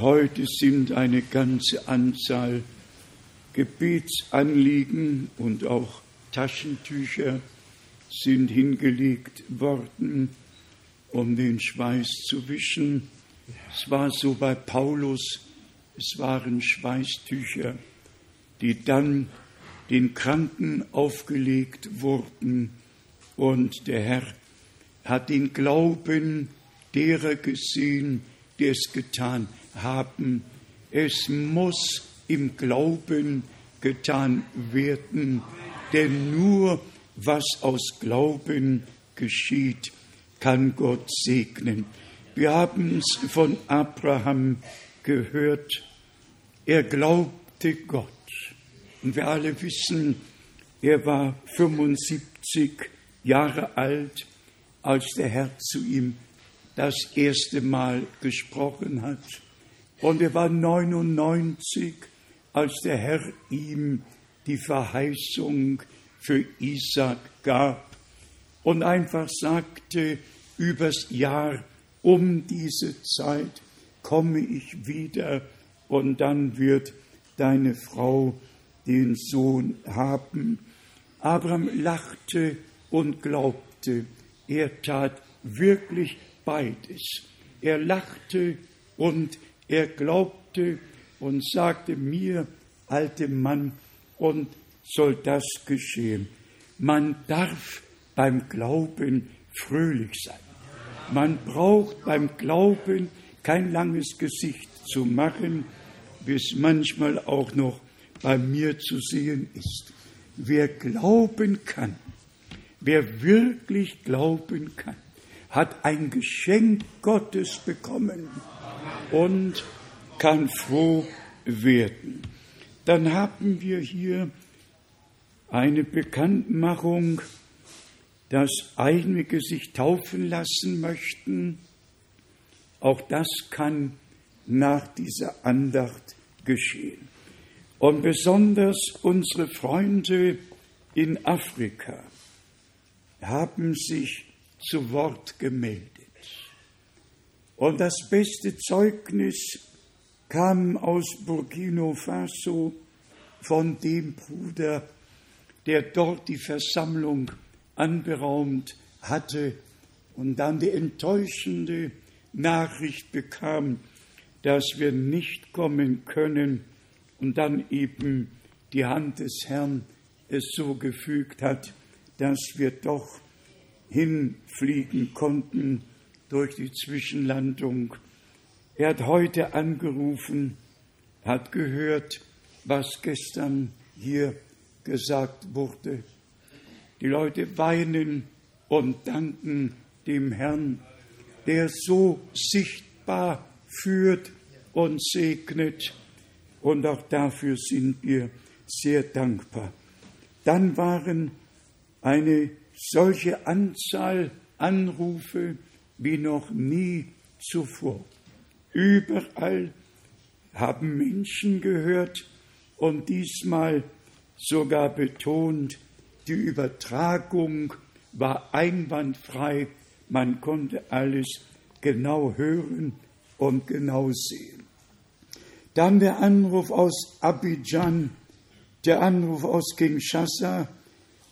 Heute sind eine ganze Anzahl Gebetsanliegen und auch Taschentücher sind hingelegt worden, um den Schweiß zu wischen. Es war so bei Paulus, es waren Schweißtücher, die dann den Kranken aufgelegt wurden und der Herr hat den Glauben derer gesehen, die es getan haben. Es muss im Glauben getan werden, denn nur was aus Glauben geschieht, kann Gott segnen. Wir haben es von Abraham gehört. Er glaubte Gott. Und wir alle wissen, er war 75 Jahre alt, als der Herr zu ihm das erste Mal gesprochen hat. Und er war 99, als der Herr ihm die Verheißung für Isaac gab und einfach sagte, übers Jahr um diese Zeit komme ich wieder und dann wird deine Frau den Sohn haben. Abraham lachte und glaubte. Er tat wirklich beides. Er lachte und er glaubte und sagte mir, alte Mann, und soll das geschehen. Man darf beim Glauben fröhlich sein. Man braucht beim Glauben kein langes Gesicht zu machen, wie es manchmal auch noch bei mir zu sehen ist. Wer glauben kann, wer wirklich glauben kann, hat ein Geschenk Gottes bekommen und kann froh werden. Dann haben wir hier eine Bekanntmachung, dass einige sich taufen lassen möchten. Auch das kann nach dieser Andacht geschehen. Und besonders unsere Freunde in Afrika haben sich zu Wort gemeldet. Und das beste Zeugnis kam aus Burkina Faso von dem Bruder, der dort die Versammlung anberaumt hatte und dann die enttäuschende Nachricht bekam, dass wir nicht kommen können und dann eben die Hand des Herrn es so gefügt hat, dass wir doch hinfliegen konnten durch die Zwischenlandung. Er hat heute angerufen, hat gehört, was gestern hier gesagt wurde. Die Leute weinen und danken dem Herrn, der so sichtbar führt und segnet. Und auch dafür sind wir sehr dankbar. Dann waren eine solche Anzahl Anrufe wie noch nie zuvor. Überall haben Menschen gehört und diesmal sogar betont, die Übertragung war einwandfrei, man konnte alles genau hören und genau sehen. Dann der Anruf aus Abidjan, der Anruf aus Kinshasa,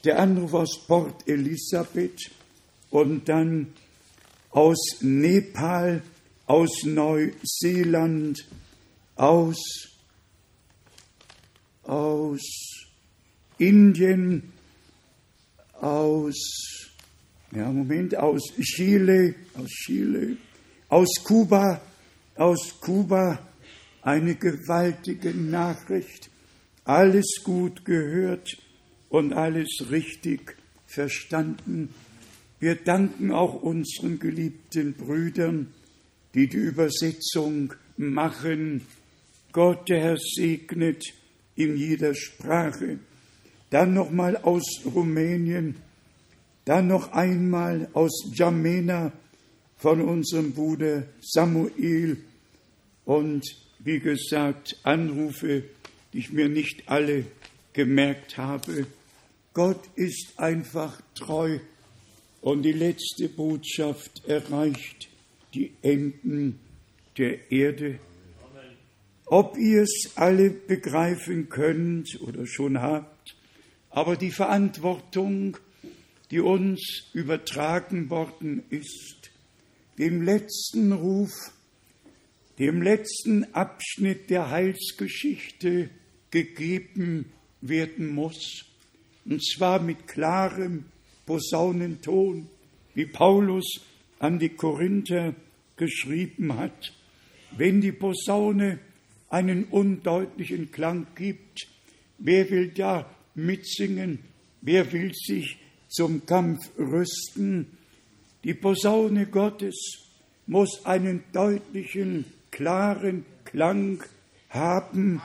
der Anruf aus Port Elizabeth und dann aus Nepal, aus Neuseeland, aus, aus Indien, aus, ja, Moment, aus Chile, aus Chile, aus Kuba, aus Kuba, eine gewaltige Nachricht, alles gut gehört und alles richtig verstanden. Wir danken auch unseren geliebten Brüdern, die die Übersetzung machen. Gott, der Herr, segnet in jeder Sprache. Dann nochmal aus Rumänien, dann noch einmal aus Jamena von unserem Bruder Samuel und wie gesagt Anrufe, die ich mir nicht alle gemerkt habe. Gott ist einfach treu und die letzte Botschaft erreicht die Enden der Erde. ob ihr es alle begreifen könnt oder schon habt, aber die Verantwortung, die uns übertragen worden ist, dem letzten Ruf, dem letzten Abschnitt der Heilsgeschichte gegeben werden muss, und zwar mit klarem Posaunenton, wie Paulus an die Korinther geschrieben hat. Wenn die Posaune einen undeutlichen Klang gibt, wer will da mitsingen? Wer will sich zum Kampf rüsten? Die Posaune Gottes muss einen deutlichen, klaren Klang haben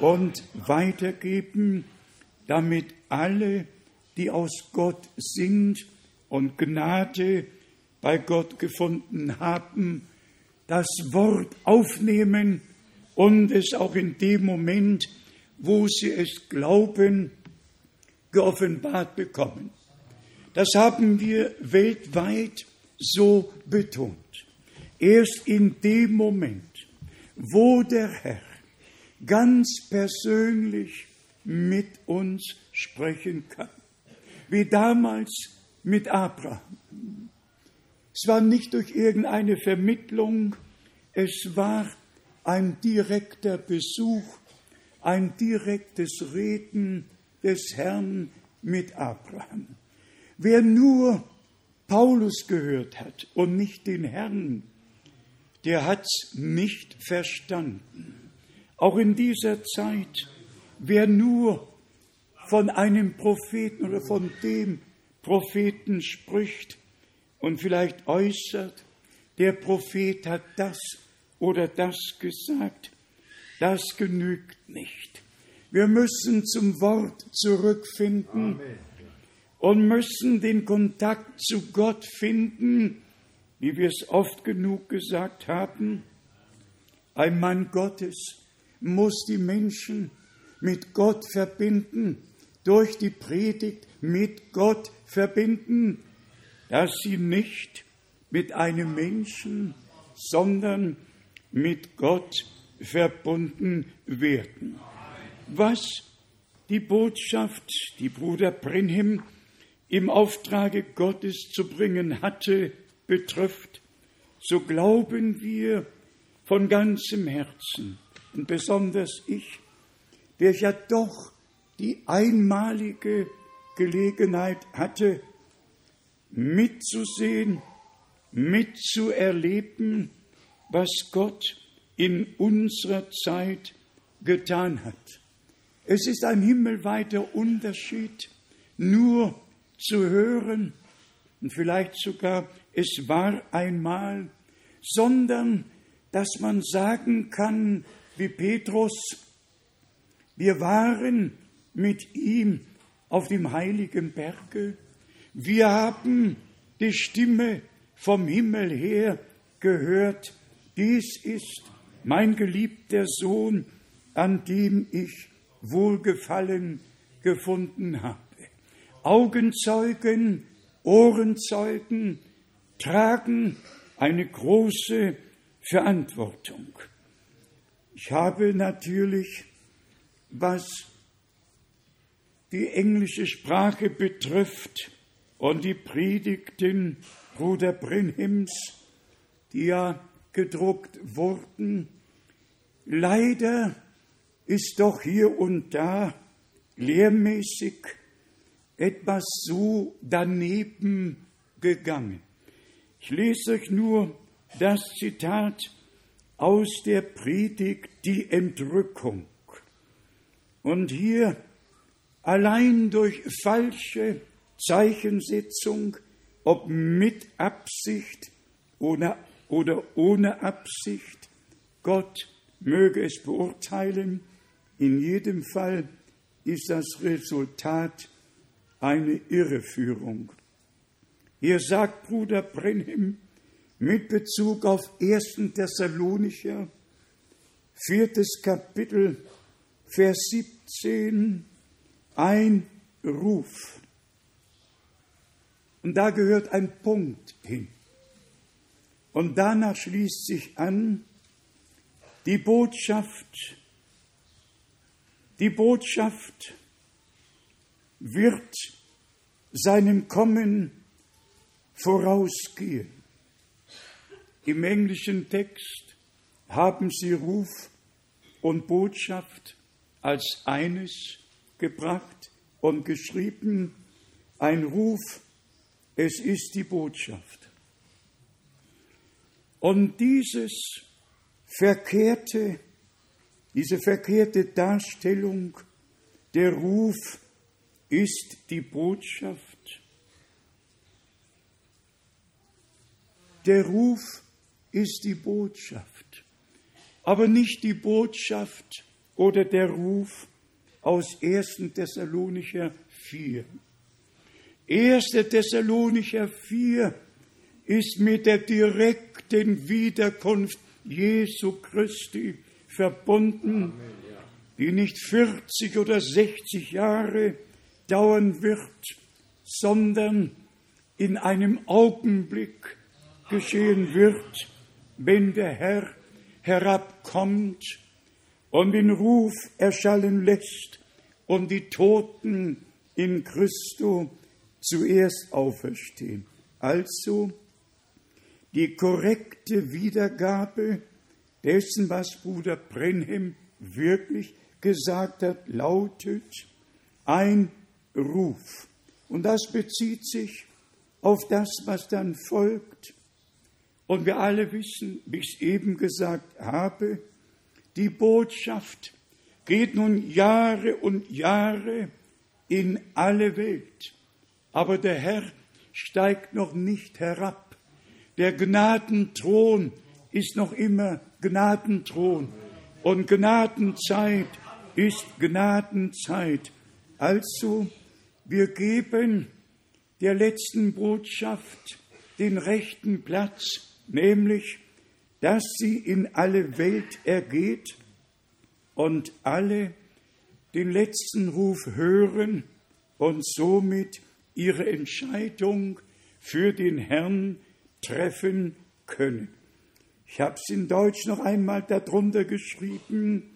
und weitergeben, damit alle, die aus Gott sind und Gnade bei Gott gefunden haben, das Wort aufnehmen und es auch in dem Moment, wo sie es glauben, geoffenbart bekommen. Das haben wir weltweit so betont. Erst in dem Moment, wo der Herr ganz persönlich mit uns sprechen kann, wie damals mit Abraham. Es war nicht durch irgendeine Vermittlung, es war ein direkter Besuch, ein direktes Reden des Herrn mit Abraham. Wer nur Paulus gehört hat und nicht den Herrn, der hat's nicht verstanden. Auch in dieser Zeit, wer nur von einem Propheten oder von dem Propheten spricht und vielleicht äußert, der Prophet hat das oder das gesagt, das genügt nicht. Wir müssen zum Wort zurückfinden Amen. und müssen den Kontakt zu Gott finden, wie wir es oft genug gesagt haben. Ein Mann Gottes muss die Menschen mit Gott verbinden, durch die Predigt mit Gott verbinden, dass sie nicht mit einem Menschen, sondern mit Gott verbunden werden. Was die Botschaft, die Bruder Brenhim im Auftrage Gottes zu bringen hatte, betrifft, so glauben wir von ganzem Herzen, und besonders ich, der ja doch die einmalige Gelegenheit hatte, mitzusehen, mitzuerleben, was Gott in unserer Zeit getan hat. Es ist ein himmelweiter Unterschied, nur zu hören und vielleicht sogar es war einmal, sondern dass man sagen kann, wie Petrus, wir waren mit ihm auf dem heiligen Berge, wir haben die Stimme vom Himmel her gehört, dies ist mein geliebter Sohn, an dem ich Wohlgefallen gefunden habe. Augenzeugen, Ohrenzeugen tragen eine große Verantwortung. Ich habe natürlich, was die englische Sprache betrifft und die Predigten Bruder Brenhims, die ja gedruckt wurden. Leider ist doch hier und da lehrmäßig etwas so daneben gegangen. Ich lese euch nur das Zitat aus der Predigt Die Entrückung. Und hier allein durch falsche Zeichensetzung, ob mit Absicht oder oder ohne Absicht. Gott möge es beurteilen. In jedem Fall ist das Resultat eine Irreführung. Hier sagt Bruder Brenhem mit Bezug auf 1. Thessalonicher, viertes Kapitel, Vers 17, ein Ruf. Und da gehört ein Punkt hin. Und danach schließt sich an Die Botschaft, die Botschaft wird seinem Kommen vorausgehen. Im englischen Text haben sie Ruf und Botschaft als eines gebracht und geschrieben. Ein Ruf, es ist die Botschaft. Und dieses verkehrte, diese verkehrte Darstellung, der Ruf ist die Botschaft. Der Ruf ist die Botschaft, aber nicht die Botschaft oder der Ruf aus 1. Thessalonicher 4. 1. Thessalonicher 4 ist mit der direkten Wiederkunft Jesu Christi verbunden, die nicht 40 oder 60 Jahre dauern wird, sondern in einem Augenblick geschehen wird, wenn der Herr herabkommt und den Ruf erschallen lässt und die Toten in Christo zuerst auferstehen. Also die korrekte Wiedergabe dessen, was Bruder Brenhem wirklich gesagt hat, lautet ein Ruf. Und das bezieht sich auf das, was dann folgt. Und wir alle wissen, wie ich es eben gesagt habe, die Botschaft geht nun Jahre und Jahre in alle Welt. Aber der Herr steigt noch nicht herab. Der Gnadenthron ist noch immer Gnadenthron. Und Gnadenzeit ist Gnadenzeit. Also, wir geben der letzten Botschaft den rechten Platz, nämlich dass sie in alle Welt ergeht und alle den letzten Ruf hören und somit ihre Entscheidung für den Herrn treffen können. Ich habe es in Deutsch noch einmal darunter geschrieben,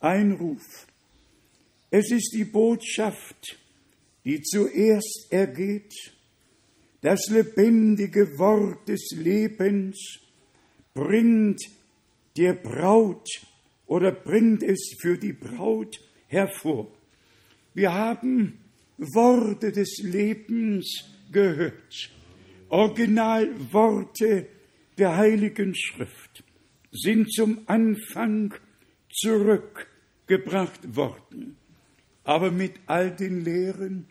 ein Ruf. Es ist die Botschaft, die zuerst ergeht, das lebendige Wort des Lebens, bringt der Braut oder bringt es für die Braut hervor. Wir haben Worte des Lebens gehört, Originalworte der Heiligen Schrift sind zum Anfang zurückgebracht worden. Aber mit all den Lehren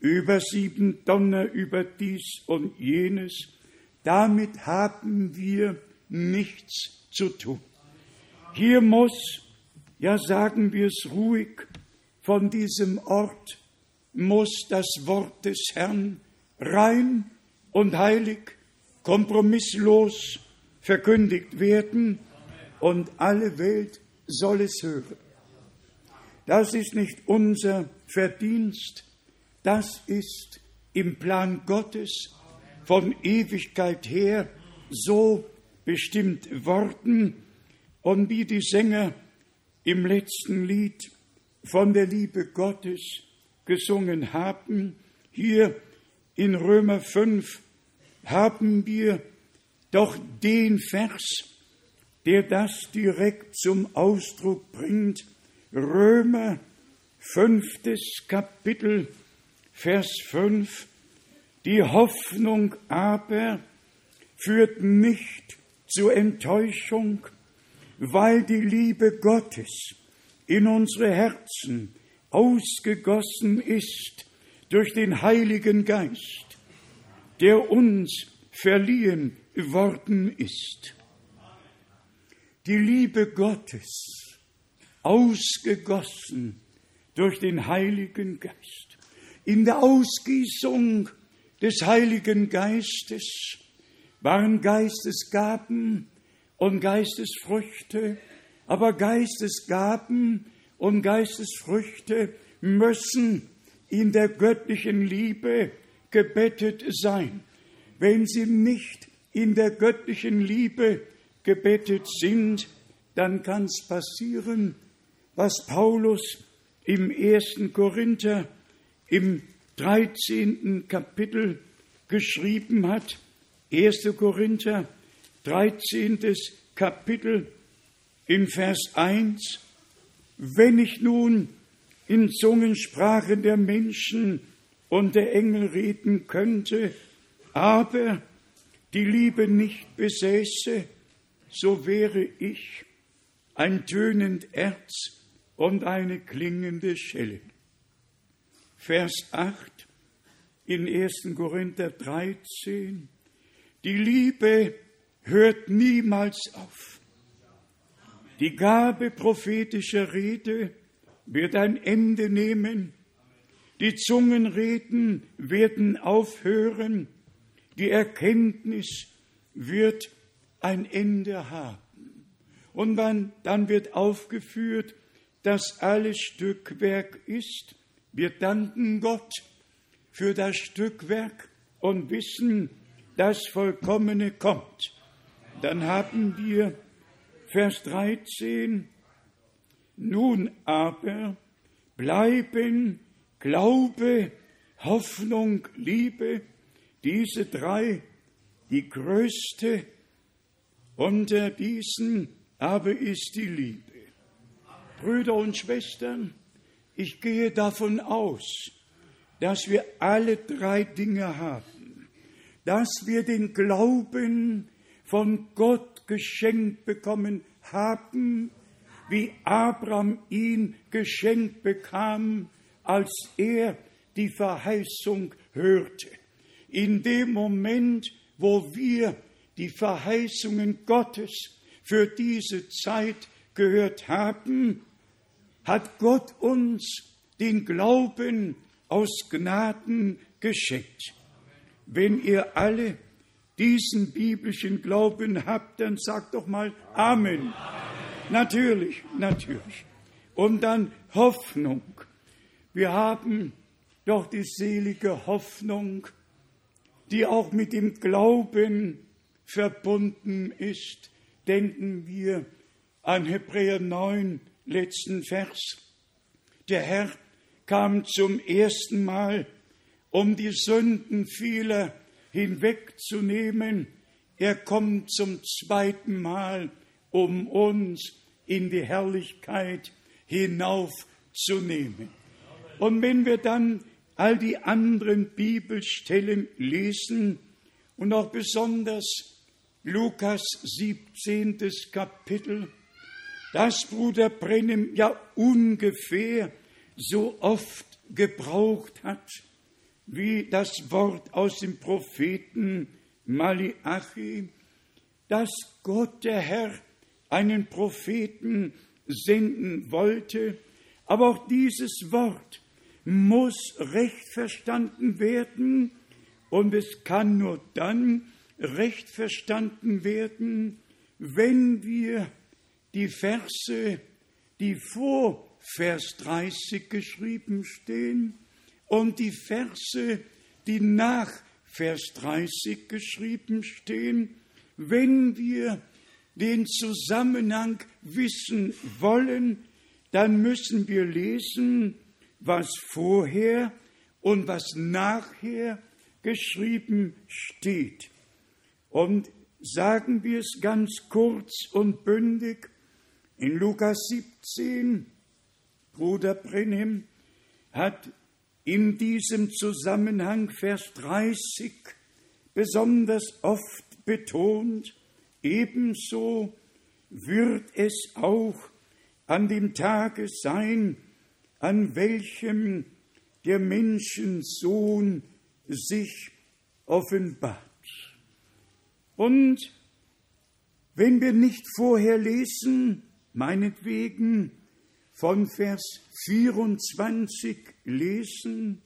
über sieben Donner, über dies und jenes, damit haben wir nichts zu tun. Hier muss, ja sagen wir es ruhig, von diesem Ort muss das Wort des Herrn rein und heilig, kompromisslos verkündigt werden und alle Welt soll es hören. Das ist nicht unser Verdienst, das ist im Plan Gottes von Ewigkeit her so bestimmt worden und wie die Sänger im letzten Lied von der Liebe Gottes gesungen haben, hier in Römer 5 haben wir doch den Vers, der das direkt zum Ausdruck bringt. Römer fünftes Kapitel, Vers 5. Die Hoffnung aber führt nicht zur Enttäuschung, weil die Liebe Gottes in unsere Herzen ausgegossen ist durch den Heiligen Geist, der uns verliehen worden ist. Die Liebe Gottes ausgegossen durch den Heiligen Geist. In der Ausgießung des Heiligen Geistes waren Geistesgaben und Geistesfrüchte, aber Geistesgaben und Geistesfrüchte müssen in der göttlichen Liebe gebettet sein. Wenn sie nicht in der göttlichen Liebe gebettet sind, dann kann es passieren, was Paulus im ersten Korinther im 13. Kapitel geschrieben hat. 1. Korinther, 13. Kapitel in Vers 1. Wenn ich nun in Zungensprachen der Menschen und der Engel reden könnte, aber die Liebe nicht besäße, so wäre ich ein tönend Erz und eine klingende Schelle. Vers 8 in 1. Korinther 13. Die Liebe hört niemals auf. Die Gabe prophetischer Rede wird ein Ende nehmen. Die Zungenreden werden aufhören. Die Erkenntnis wird ein Ende haben. Und dann, dann wird aufgeführt, dass alles Stückwerk ist. Wir danken Gott für das Stückwerk und wissen, das Vollkommene kommt. Dann haben wir Vers 13. Nun aber bleiben Glaube, Hoffnung, Liebe, diese drei, die größte unter diesen aber ist die Liebe. Brüder und Schwestern, ich gehe davon aus, dass wir alle drei Dinge haben, dass wir den Glauben von Gott geschenkt bekommen haben, wie Abraham ihn geschenkt bekam, als er die Verheißung hörte. In dem Moment, wo wir die Verheißungen Gottes für diese Zeit gehört haben, hat Gott uns den Glauben aus Gnaden geschenkt. Wenn ihr alle diesen biblischen Glauben habt, dann sagt doch mal Amen. Amen. Natürlich, natürlich. Und dann Hoffnung. Wir haben doch die selige Hoffnung, die auch mit dem Glauben verbunden ist. Denken wir an Hebräer 9, letzten Vers. Der Herr kam zum ersten Mal, um die Sünden vieler hinwegzunehmen. Er kommt zum zweiten Mal, um uns in die Herrlichkeit hinaufzunehmen. Und wenn wir dann all die anderen Bibelstellen lesen und auch besonders Lukas 17. Kapitel, das Bruder Brennem ja ungefähr so oft gebraucht hat, wie das Wort aus dem Propheten Malachi, dass Gott der Herr einen Propheten senden wollte, aber auch dieses Wort muss recht verstanden werden. Und es kann nur dann recht verstanden werden, wenn wir die Verse, die vor Vers 30 geschrieben stehen und die Verse, die nach Vers 30 geschrieben stehen, wenn wir den Zusammenhang wissen wollen, dann müssen wir lesen, was vorher und was nachher geschrieben steht. Und sagen wir es ganz kurz und bündig, in Lukas 17, Bruder Brenhem hat in diesem Zusammenhang Vers 30 besonders oft betont, ebenso wird es auch an dem Tage sein, an welchem der Menschensohn sich offenbart. Und wenn wir nicht vorher lesen, meinetwegen von Vers 24 lesen,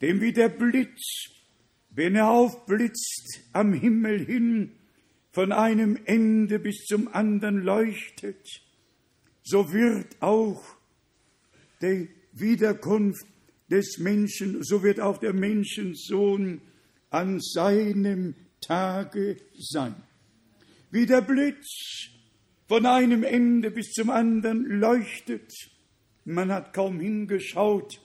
denn wie der Blitz, wenn er aufblitzt am Himmel hin, von einem Ende bis zum anderen leuchtet, so wird auch die Wiederkunft des Menschen, so wird auch der Menschensohn an seinem Tage sein. Wie der Blitz von einem Ende bis zum anderen leuchtet. Man hat kaum hingeschaut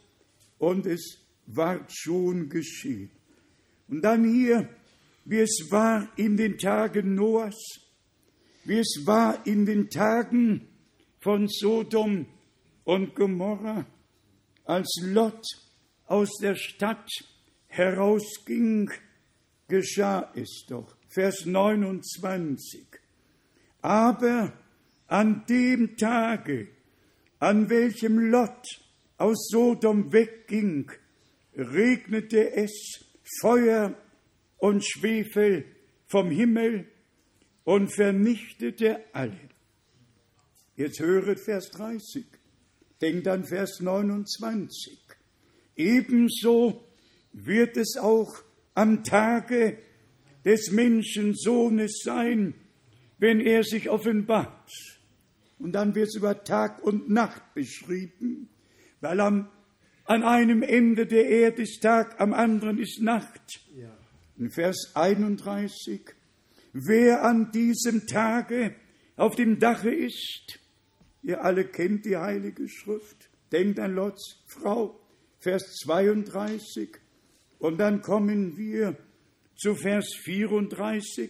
und es ward schon geschehen. Und dann hier, wie es war in den Tagen Noahs, wie es war in den Tagen von Sodom und Gomorra, als Lot aus der Stadt herausging, geschah es doch. Vers 29. Aber an dem Tage, an welchem Lot aus Sodom wegging, regnete es Feuer und Schwefel vom Himmel und vernichtete alle. Jetzt höret Vers 30, denkt an Vers 29. Ebenso wird es auch am Tage des Menschensohnes sein, wenn er sich offenbart. Und dann wird es über Tag und Nacht beschrieben, weil am, an einem Ende der Erde ist Tag, am anderen ist Nacht. Ja. In Vers 31, wer an diesem Tage auf dem Dache ist, ihr alle kennt die Heilige Schrift, denkt an Lots Frau, Vers 32, und dann kommen wir zu Vers 34.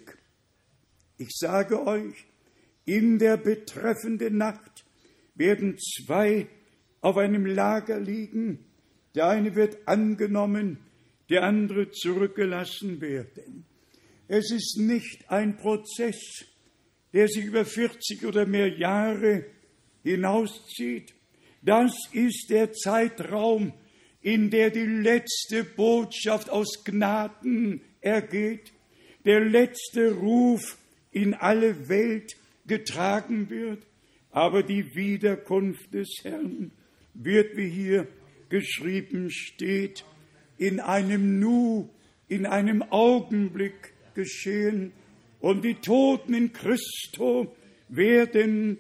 Ich sage euch, in der betreffenden Nacht werden zwei auf einem Lager liegen, der eine wird angenommen, der andere zurückgelassen werden. Es ist nicht ein Prozess, der sich über 40 oder mehr Jahre hinauszieht. Das ist der Zeitraum, in der die letzte Botschaft aus Gnaden ergeht, der letzte Ruf in alle Welt getragen wird, aber die Wiederkunft des Herrn wird, wie hier geschrieben steht, in einem Nu, in einem Augenblick geschehen und die Toten in Christo werden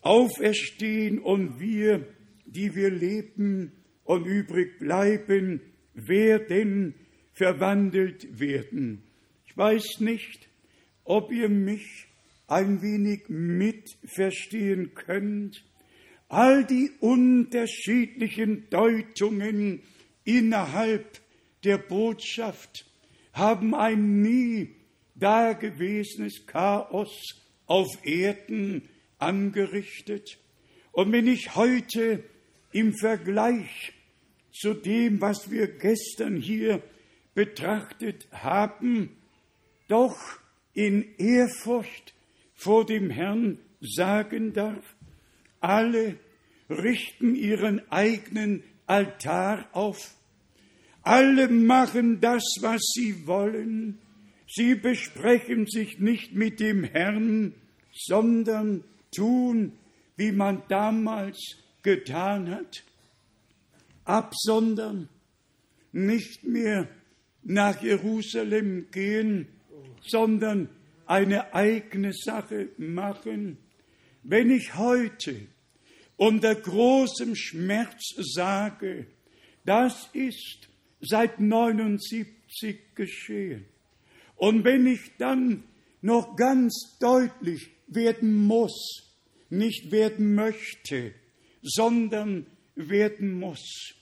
auferstehen und wir, die wir leben, und übrig bleiben, werden verwandelt werden. Ich weiß nicht, ob ihr mich ein wenig mitverstehen könnt. All die unterschiedlichen Deutungen innerhalb der Botschaft haben ein nie dagewesenes Chaos auf Erden angerichtet. Und wenn ich heute im Vergleich zu dem, was wir gestern hier betrachtet haben, doch in Ehrfurcht vor dem Herrn sagen darf, alle richten ihren eigenen Altar auf, alle machen das, was sie wollen, sie besprechen sich nicht mit dem Herrn, sondern tun, wie man damals getan hat, absondern, nicht mehr nach Jerusalem gehen, sondern eine eigene Sache machen. Wenn ich heute unter großem Schmerz sage, das ist seit 79 geschehen. Und wenn ich dann noch ganz deutlich werden muss, nicht werden möchte, sondern werden muss.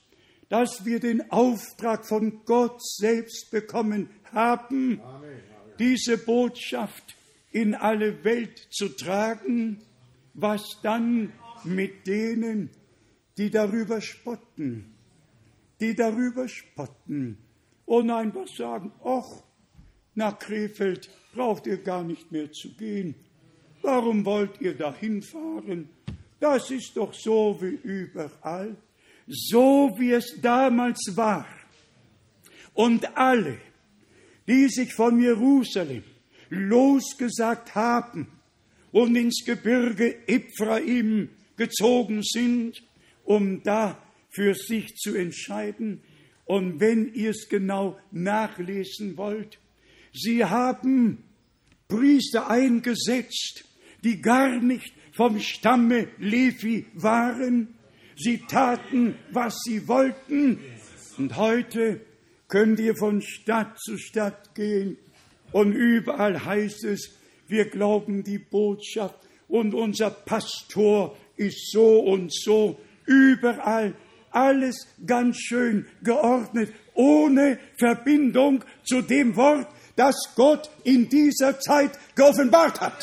Dass wir den Auftrag von Gott selbst bekommen haben, diese Botschaft in alle Welt zu tragen, was dann mit denen, die darüber spotten, die darüber spotten und einfach sagen, ach, nach Krefeld braucht ihr gar nicht mehr zu gehen. Warum wollt ihr da hinfahren? Das ist doch so wie überall, so wie es damals war. Und alle, die sich von Jerusalem losgesagt haben und ins Gebirge Ephraim gezogen sind, um da für sich zu entscheiden. Und wenn ihr es genau nachlesen wollt, sie haben Priester eingesetzt, die gar nicht vom Stamme Levi waren. Sie taten, was sie wollten. Und heute könnt ihr von Stadt zu Stadt gehen und überall heißt es, wir glauben die Botschaft und unser Pastor ist so und so, überall alles ganz schön geordnet, ohne Verbindung zu dem Wort, das Gott in dieser Zeit geoffenbart hat.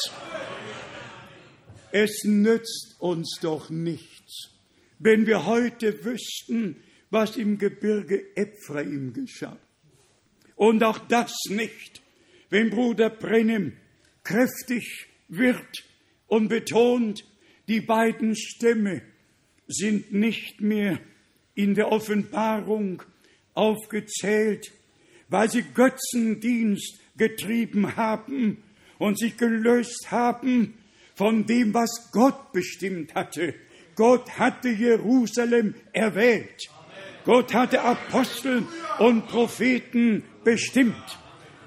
Es nützt uns doch nichts, wenn wir heute wüssten, was im Gebirge Ephraim geschah. Und auch das nicht, wenn Bruder Brennem kräftig wird und betont, die beiden Stämme sind nicht mehr in der Offenbarung aufgezählt, weil sie Götzendienst getrieben haben und sich gelöst haben von dem, was Gott bestimmt hatte. Gott hatte Jerusalem erwählt. Gott hatte Apostel und Propheten bestimmt.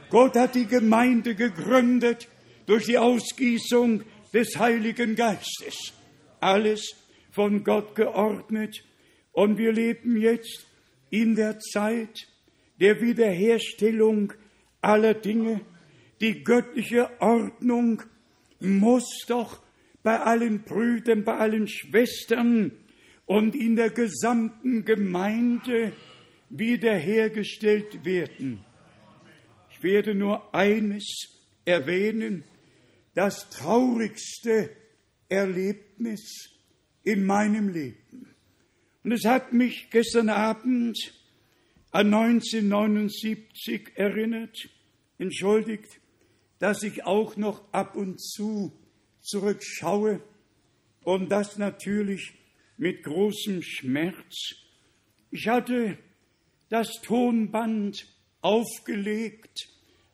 Gott hat die Gemeinde gegründet durch die Ausgießung des Heiligen Geistes. Alles von Gott geordnet. Und wir leben jetzt in der Zeit der Wiederherstellung aller Dinge. Die göttliche Ordnung muss doch bei allen Brüdern, bei allen Schwestern und in der gesamten Gemeinde wiederhergestellt werden. Ich werde nur eines erwähnen, das traurigste Erlebnis in meinem Leben. Und es hat mich gestern Abend an 1979 erinnert, entschuldigt, dass ich auch noch ab und zu zurückschaue und das natürlich mit großem Schmerz. Ich hatte das Tonband aufgelegt,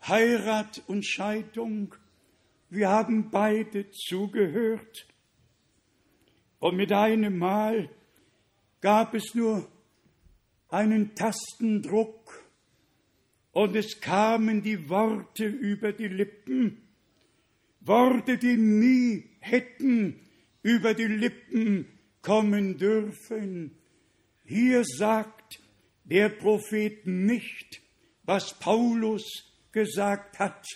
Heirat und Scheidung. Wir haben beide zugehört. Und mit einem Mal gab es nur einen Tastendruck und es kamen die Worte über die Lippen, Worte, die nie hätten über die Lippen kommen dürfen. Hier sagt der Prophet nicht, was Paulus gesagt hat.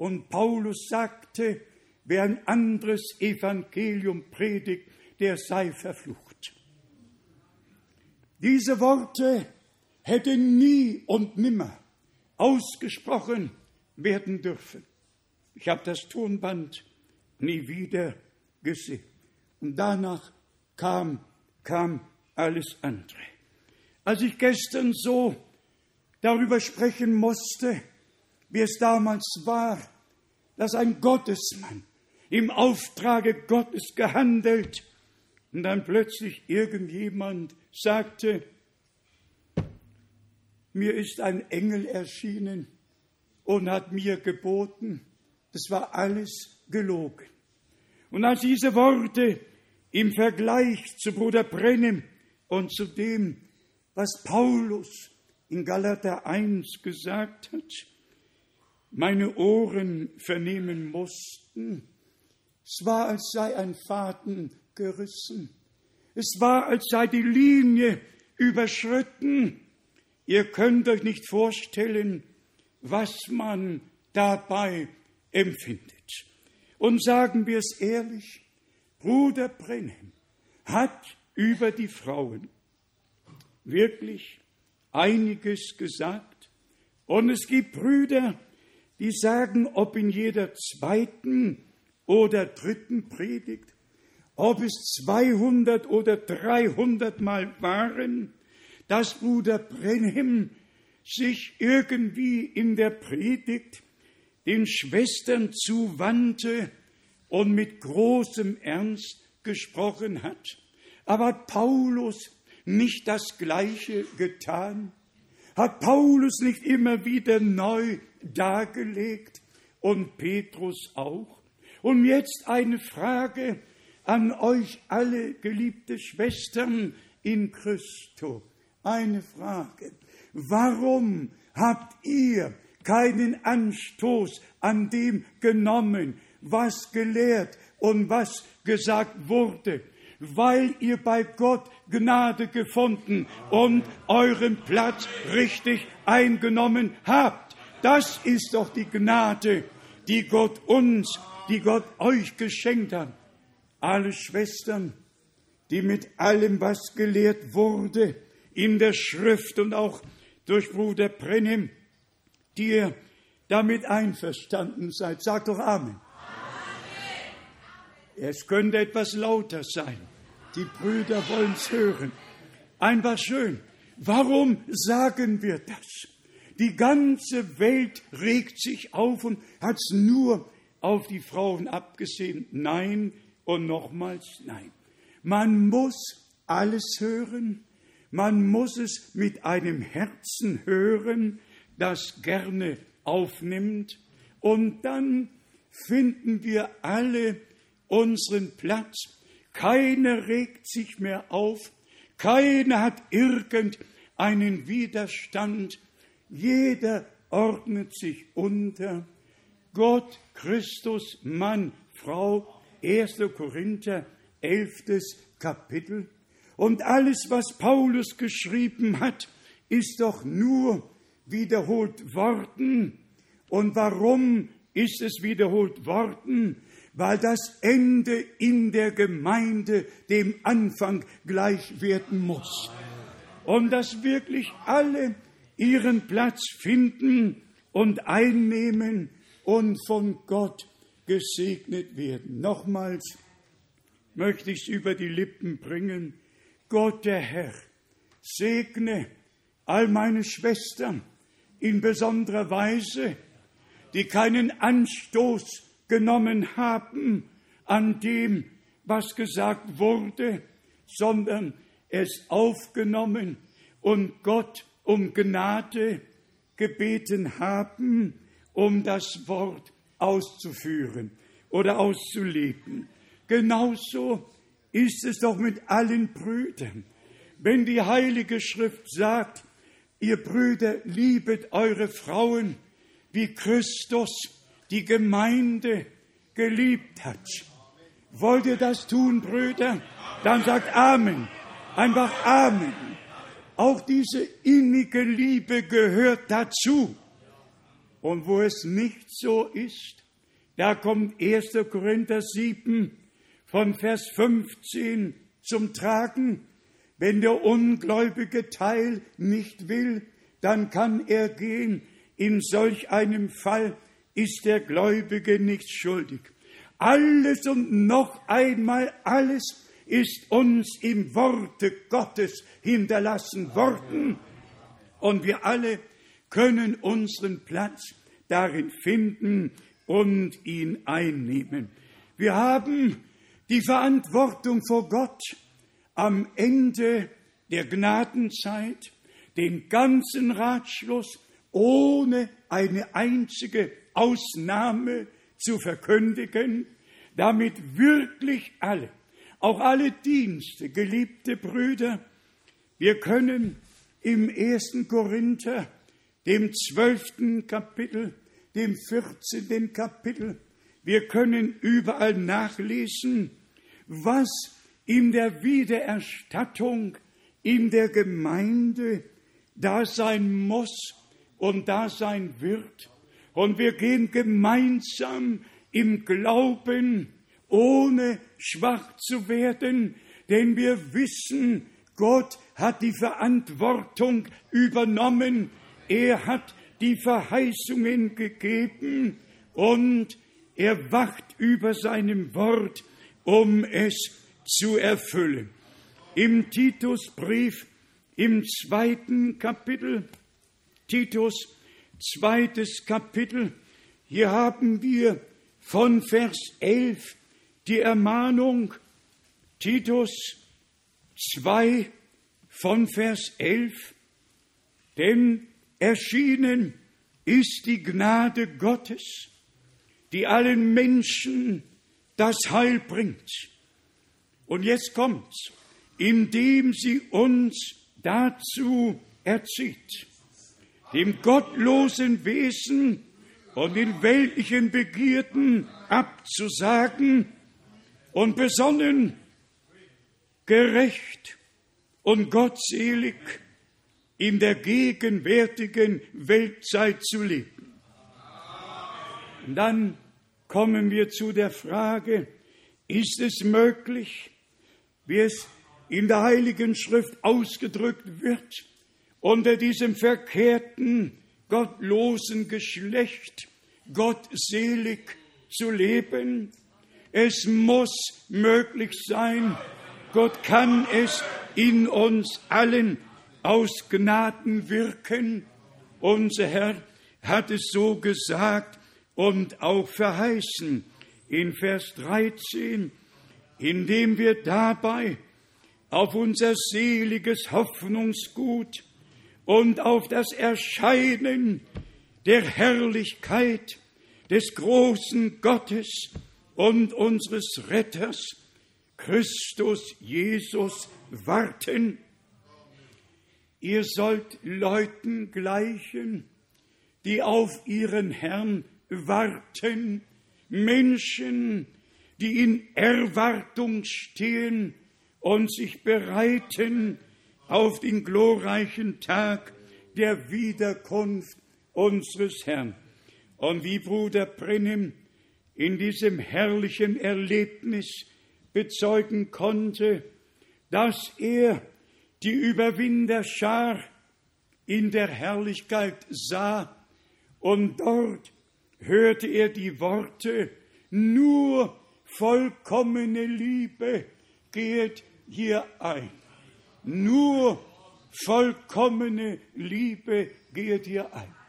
Und Paulus sagte, wer ein anderes Evangelium predigt, der sei verflucht. Diese Worte hätten nie und nimmer ausgesprochen werden dürfen. Ich habe das Tonband nie wieder gesehen. Und danach kam, kam alles andere. Als ich gestern so darüber sprechen musste, wie es damals war, dass ein Gottesmann im Auftrage Gottes gehandelt und dann plötzlich irgendjemand sagte, mir ist ein Engel erschienen und hat mir geboten, das war alles gelogen. Und als diese Worte im Vergleich zu Bruder Brennem und zu dem, was Paulus in Galater 1 gesagt hat, meine Ohren vernehmen mussten. Es war, als sei ein Faden gerissen. Es war, als sei die Linie überschritten. Ihr könnt euch nicht vorstellen, was man dabei empfindet. Und sagen wir es ehrlich, Bruder Brenhem hat über die Frauen wirklich einiges gesagt. Und es gibt Brüder, die sagen, ob in jeder zweiten oder dritten Predigt, ob es 200 oder 300 Mal waren, dass Bruder Brenhem sich irgendwie in der Predigt den Schwestern zuwandte und mit großem Ernst gesprochen hat. Aber hat Paulus nicht das Gleiche getan? Hat Paulus nicht immer wieder neu dargelegt und Petrus auch? Und jetzt eine Frage an euch alle, geliebte Schwestern in Christo. Eine Frage. Warum habt ihr keinen Anstoß an dem genommen, was gelehrt und was gesagt wurde? Weil ihr bei Gott Gnade gefunden und euren Platz richtig eingenommen habt. Das ist doch die Gnade, die Gott uns, die Gott euch geschenkt hat. alle Schwestern, die mit allem, was gelehrt wurde, in der Schrift und auch durch Bruder Brennim, die ihr damit einverstanden seid. Sagt doch Amen. Amen. Es könnte etwas lauter sein. Die Brüder wollen es hören. Einfach schön. Warum sagen wir das? Die ganze Welt regt sich auf und hat es nur auf die Frauen abgesehen. Nein und nochmals nein. Man muss alles hören. Man muss es mit einem Herzen hören, das gerne aufnimmt. Und dann finden wir alle unseren Platz. Keiner regt sich mehr auf. Keiner hat irgendeinen Widerstand. Jeder ordnet sich unter. Gott, Christus, Mann, Frau, 1. Korinther, 11. Kapitel. Und alles, was Paulus geschrieben hat, ist doch nur wiederholt worden. Und warum ist es wiederholt worden? Weil das Ende in der Gemeinde dem Anfang gleich werden muss. Und dass wirklich alle ihren Platz finden und einnehmen und von Gott gesegnet werden. Nochmals möchte ich es über die Lippen bringen. Gott der Herr, segne all meine Schwestern in besonderer Weise, die keinen Anstoß genommen haben an dem, was gesagt wurde, sondern es aufgenommen und Gott um Gnade gebeten haben, um das Wort auszuführen oder auszuleben. Genauso ist es doch mit allen Brüdern. Wenn die Heilige Schrift sagt, ihr Brüder, liebet eure Frauen, wie Christus die Gemeinde geliebt hat. Wollt ihr das tun, Brüder? Dann sagt Amen. Einfach Amen. Auch diese innige Liebe gehört dazu. Und wo es nicht so ist, da kommt 1. Korinther 7 von Vers 15 zum Tragen. Wenn der ungläubige Teil nicht will, dann kann er gehen. In solch einem Fall ist der Gläubige nicht schuldig. Alles und noch einmal alles ist uns im Worte Gottes hinterlassen worden. Und wir alle können unseren Platz darin finden und ihn einnehmen. Wir haben die Verantwortung vor Gott am Ende der Gnadenzeit, den ganzen Ratschluss ohne eine einzige Ausnahme zu verkündigen, damit wirklich alle, auch alle Dienste, geliebte Brüder, wir können im ersten Korinther dem zwölften Kapitel, dem vierzehnten Kapitel. Wir können überall nachlesen, was in der Wiedererstattung in der Gemeinde da sein muss und da sein wird. Und wir gehen gemeinsam im Glauben, ohne schwach zu werden, denn wir wissen, Gott hat die Verantwortung übernommen er hat die Verheißungen gegeben und er wacht über seinem Wort, um es zu erfüllen. Im Titusbrief im zweiten Kapitel, Titus zweites Kapitel, hier haben wir von Vers 11 die Ermahnung, Titus 2 von Vers 11, denn erschienen ist die Gnade Gottes, die allen Menschen das Heil bringt. Und jetzt kommt's, indem sie uns dazu erzieht, dem gottlosen Wesen und den weltlichen Begierden abzusagen und besonnen, gerecht und gottselig in der gegenwärtigen Weltzeit zu leben. Und dann kommen wir zu der Frage, ist es möglich, wie es in der Heiligen Schrift ausgedrückt wird, unter diesem verkehrten, gottlosen Geschlecht gottselig zu leben. Es muss möglich sein. Gott kann es in uns allen aus Gnaden wirken. Unser Herr hat es so gesagt und auch verheißen in Vers 13, indem wir dabei auf unser seliges Hoffnungsgut und auf das Erscheinen der Herrlichkeit des großen Gottes und unseres Retters, Christus Jesus, warten. Ihr sollt Leuten gleichen, die auf ihren Herrn warten, Menschen, die in Erwartung stehen und sich bereiten auf den glorreichen Tag der Wiederkunft unseres Herrn. Und wie Bruder Brennim in diesem herrlichen Erlebnis bezeugen konnte, dass er die Überwinderschar in der Herrlichkeit sah und dort hörte er die Worte, nur vollkommene Liebe geht hier ein. Nur vollkommene Liebe geht hier ein.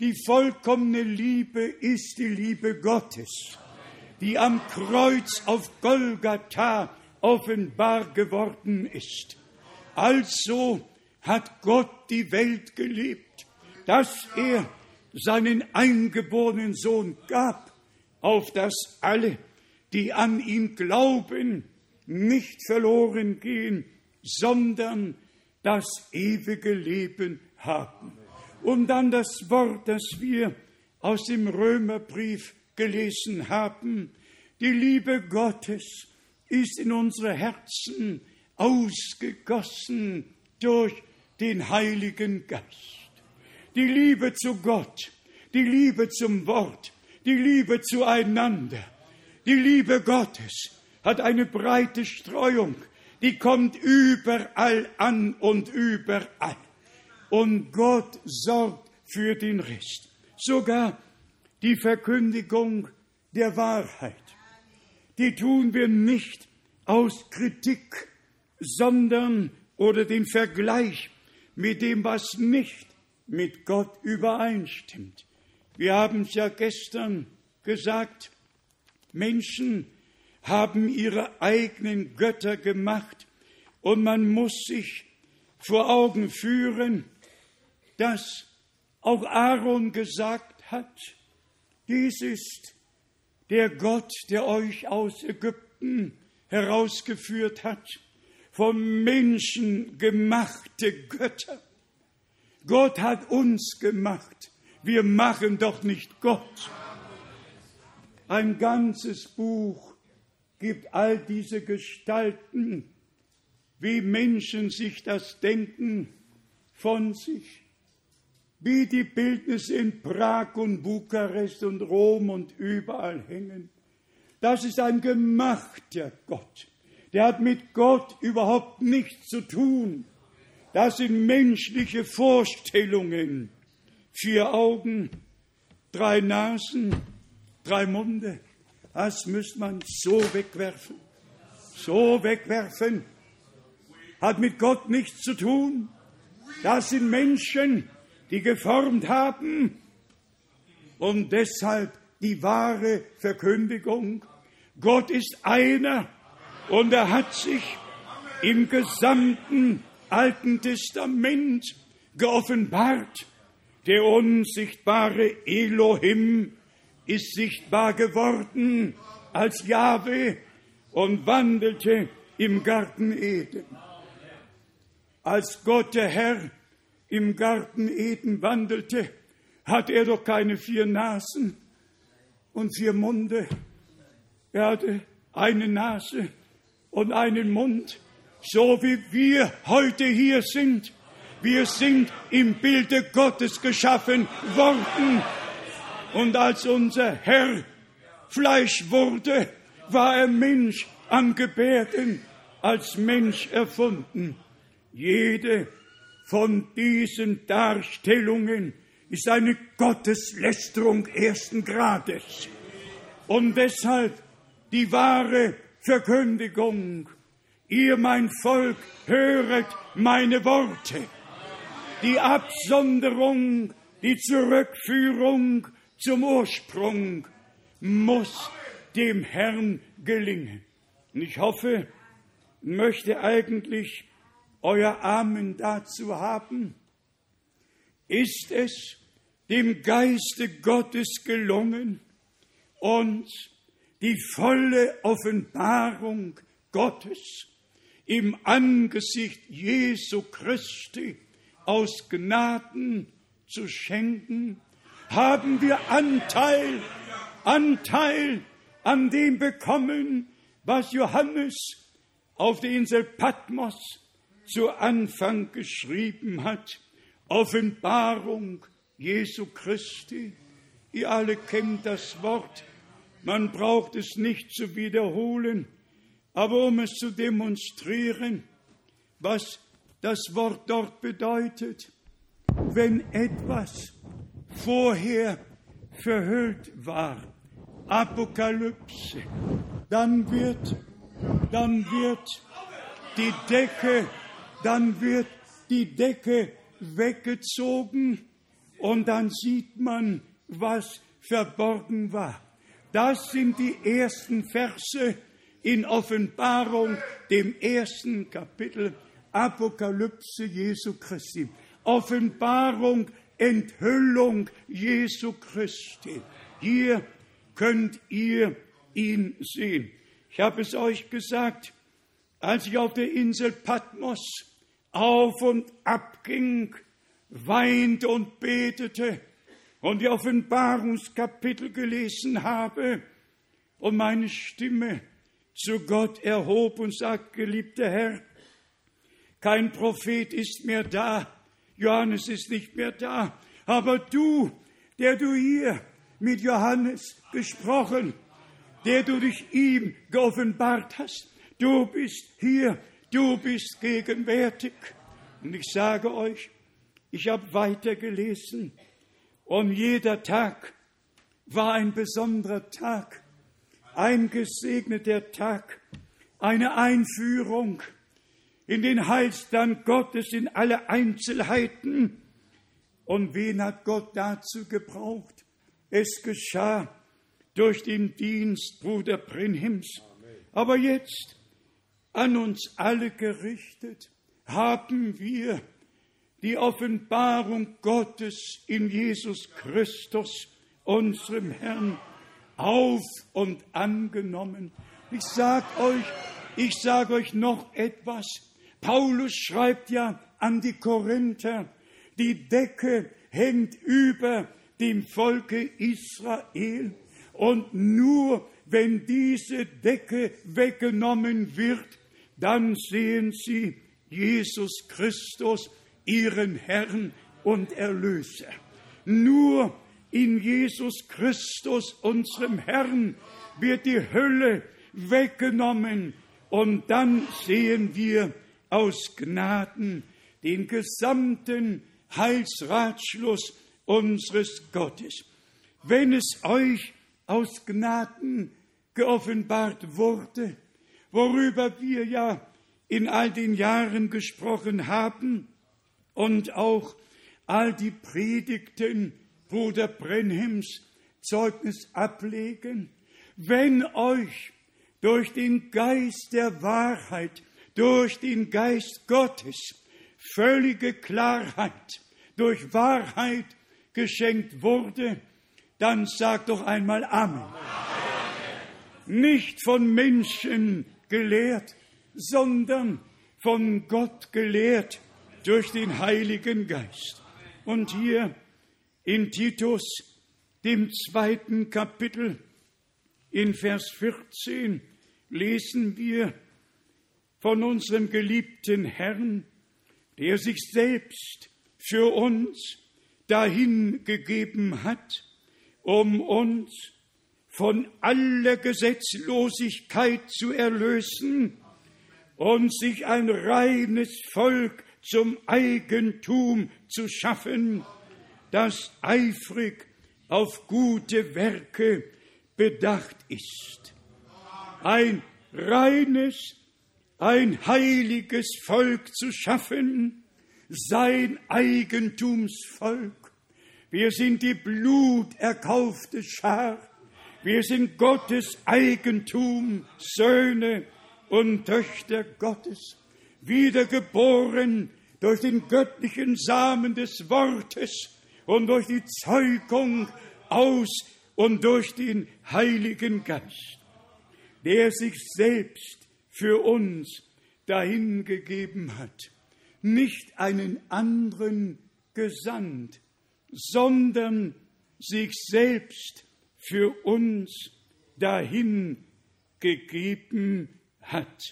Die vollkommene Liebe ist die Liebe Gottes, die am Kreuz auf Golgatha offenbar geworden ist. Also hat Gott die Welt geliebt, dass er seinen eingeborenen Sohn gab, auf dass alle, die an ihn glauben, nicht verloren gehen, sondern das ewige Leben haben. Und dann das Wort, das wir aus dem Römerbrief gelesen haben. Die Liebe Gottes ist in unsere Herzen ausgegossen durch den Heiligen Geist die Liebe zu Gott, die Liebe zum Wort, die Liebe zueinander, die Liebe Gottes hat eine breite Streuung, die kommt überall an und überall. Und Gott sorgt für den Rest. Sogar die Verkündigung der Wahrheit, die tun wir nicht aus Kritik, sondern oder den Vergleich mit dem, was nicht mit Gott übereinstimmt. Wir haben es ja gestern gesagt, Menschen haben ihre eigenen Götter gemacht und man muss sich vor Augen führen, dass auch Aaron gesagt hat, dies ist der Gott, der euch aus Ägypten herausgeführt hat, vom Menschen gemachte Götter. Gott hat uns gemacht. Wir machen doch nicht Gott. Ein ganzes Buch gibt all diese Gestalten, wie Menschen sich das denken, von sich. Wie die Bildnisse in Prag und Bukarest und Rom und überall hängen. Das ist ein gemachter Gott. Der hat mit Gott überhaupt nichts zu tun. Das sind menschliche Vorstellungen. Vier Augen, drei Nasen, drei Munde. Das müsste man so wegwerfen. So wegwerfen. Hat mit Gott nichts zu tun. Das sind Menschen, die geformt haben und deshalb die wahre Verkündigung. Gott ist einer und er hat sich im gesamten Alten Testament geoffenbart. Der unsichtbare Elohim ist sichtbar geworden als Jahwe und wandelte im Garten Eden. Als Gott der Herr im Garten Eden wandelte, hat er doch keine vier Nasen und vier Munde. Er hatte eine Nase und einen Mund so wie wir heute hier sind. Wir sind im Bilde Gottes geschaffen worden. Und als unser Herr Fleisch wurde, war er Mensch an Gebärden als Mensch erfunden. Jede von diesen Darstellungen ist eine Gotteslästerung ersten Grades. Und deshalb die wahre Verkündigung. Ihr, mein Volk, höret meine Worte. Die Absonderung, die Zurückführung zum Ursprung muss dem Herrn gelingen. Und ich hoffe, möchte eigentlich euer Amen dazu haben. Ist es dem Geiste Gottes gelungen, uns die volle Offenbarung Gottes im Angesicht Jesu Christi aus Gnaden zu schenken, haben wir Anteil, Anteil an dem bekommen, was Johannes auf der Insel Patmos zu Anfang geschrieben hat. Offenbarung Jesu Christi. Ihr alle kennt das Wort. Man braucht es nicht zu wiederholen, aber um es zu demonstrieren, was das Wort dort bedeutet, wenn etwas vorher verhüllt war, Apokalypse, dann wird, dann wird die Decke, dann wird die Decke weggezogen und dann sieht man, was verborgen war. Das sind die ersten Verse in Offenbarung, dem ersten Kapitel Apokalypse Jesu Christi. Offenbarung, Enthüllung Jesu Christi. Hier könnt ihr ihn sehen. Ich habe es euch gesagt, als ich auf der Insel Patmos auf und ab ging, weinte und betete und die Offenbarungskapitel gelesen habe und meine Stimme zu Gott erhob und sagt, geliebter Herr, kein Prophet ist mehr da, Johannes ist nicht mehr da, aber du, der du hier mit Johannes gesprochen, der du dich ihm geoffenbart hast, du bist hier, du bist gegenwärtig. Und ich sage euch, ich habe weitergelesen und jeder Tag war ein besonderer Tag, ein gesegneter Tag, eine Einführung in den Heilstand Gottes in alle Einzelheiten. Und wen hat Gott dazu gebraucht? Es geschah durch den Dienst Bruder Brinhims. Aber jetzt an uns alle gerichtet haben wir die Offenbarung Gottes in Jesus Christus, unserem Herrn, auf und angenommen. Ich sag euch, ich sage euch noch etwas. Paulus schreibt ja an die Korinther, die Decke hängt über dem Volke Israel und nur wenn diese Decke weggenommen wird, dann sehen sie Jesus Christus ihren Herrn und Erlöser. Nur in Jesus Christus, unserem Herrn, wird die Hölle weggenommen und dann sehen wir aus Gnaden den gesamten Heilsratschluss unseres Gottes. Wenn es euch aus Gnaden geoffenbart wurde, worüber wir ja in all den Jahren gesprochen haben, und auch all die Predigten Bruder Brenhims Zeugnis ablegen, wenn euch durch den Geist der Wahrheit, durch den Geist Gottes völlige Klarheit durch Wahrheit geschenkt wurde, dann sagt doch einmal Amen. Amen. Nicht von Menschen gelehrt, sondern von Gott gelehrt durch den Heiligen Geist. Und hier in Titus, dem zweiten Kapitel, in Vers 14, lesen wir von unserem geliebten Herrn, der sich selbst für uns dahingegeben hat, um uns von aller Gesetzlosigkeit zu erlösen und sich ein reines Volk zum Eigentum zu schaffen, das eifrig auf gute Werke bedacht ist. Ein reines, ein heiliges Volk zu schaffen, sein Eigentumsvolk. Wir sind die bluterkaufte Schar. Wir sind Gottes Eigentum, Söhne und Töchter Gottes, wiedergeboren durch den göttlichen Samen des Wortes und durch die Zeugung aus und durch den Heiligen Geist, der sich selbst für uns dahingegeben hat, nicht einen anderen gesandt, sondern sich selbst für uns dahin gegeben hat,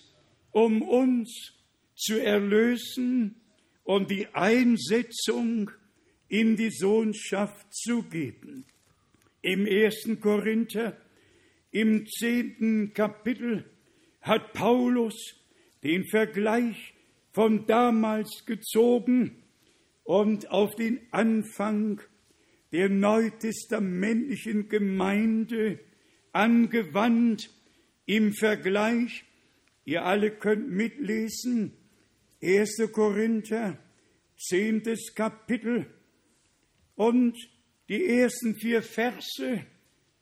um uns zu erlösen und die Einsetzung in die Sohnschaft zu geben. Im ersten Korinther, im zehnten Kapitel, hat Paulus den Vergleich von damals gezogen und auf den Anfang der neutestamentlichen Gemeinde angewandt im Vergleich. Ihr alle könnt mitlesen, 1. Korinther, 10. Kapitel und die ersten vier Verse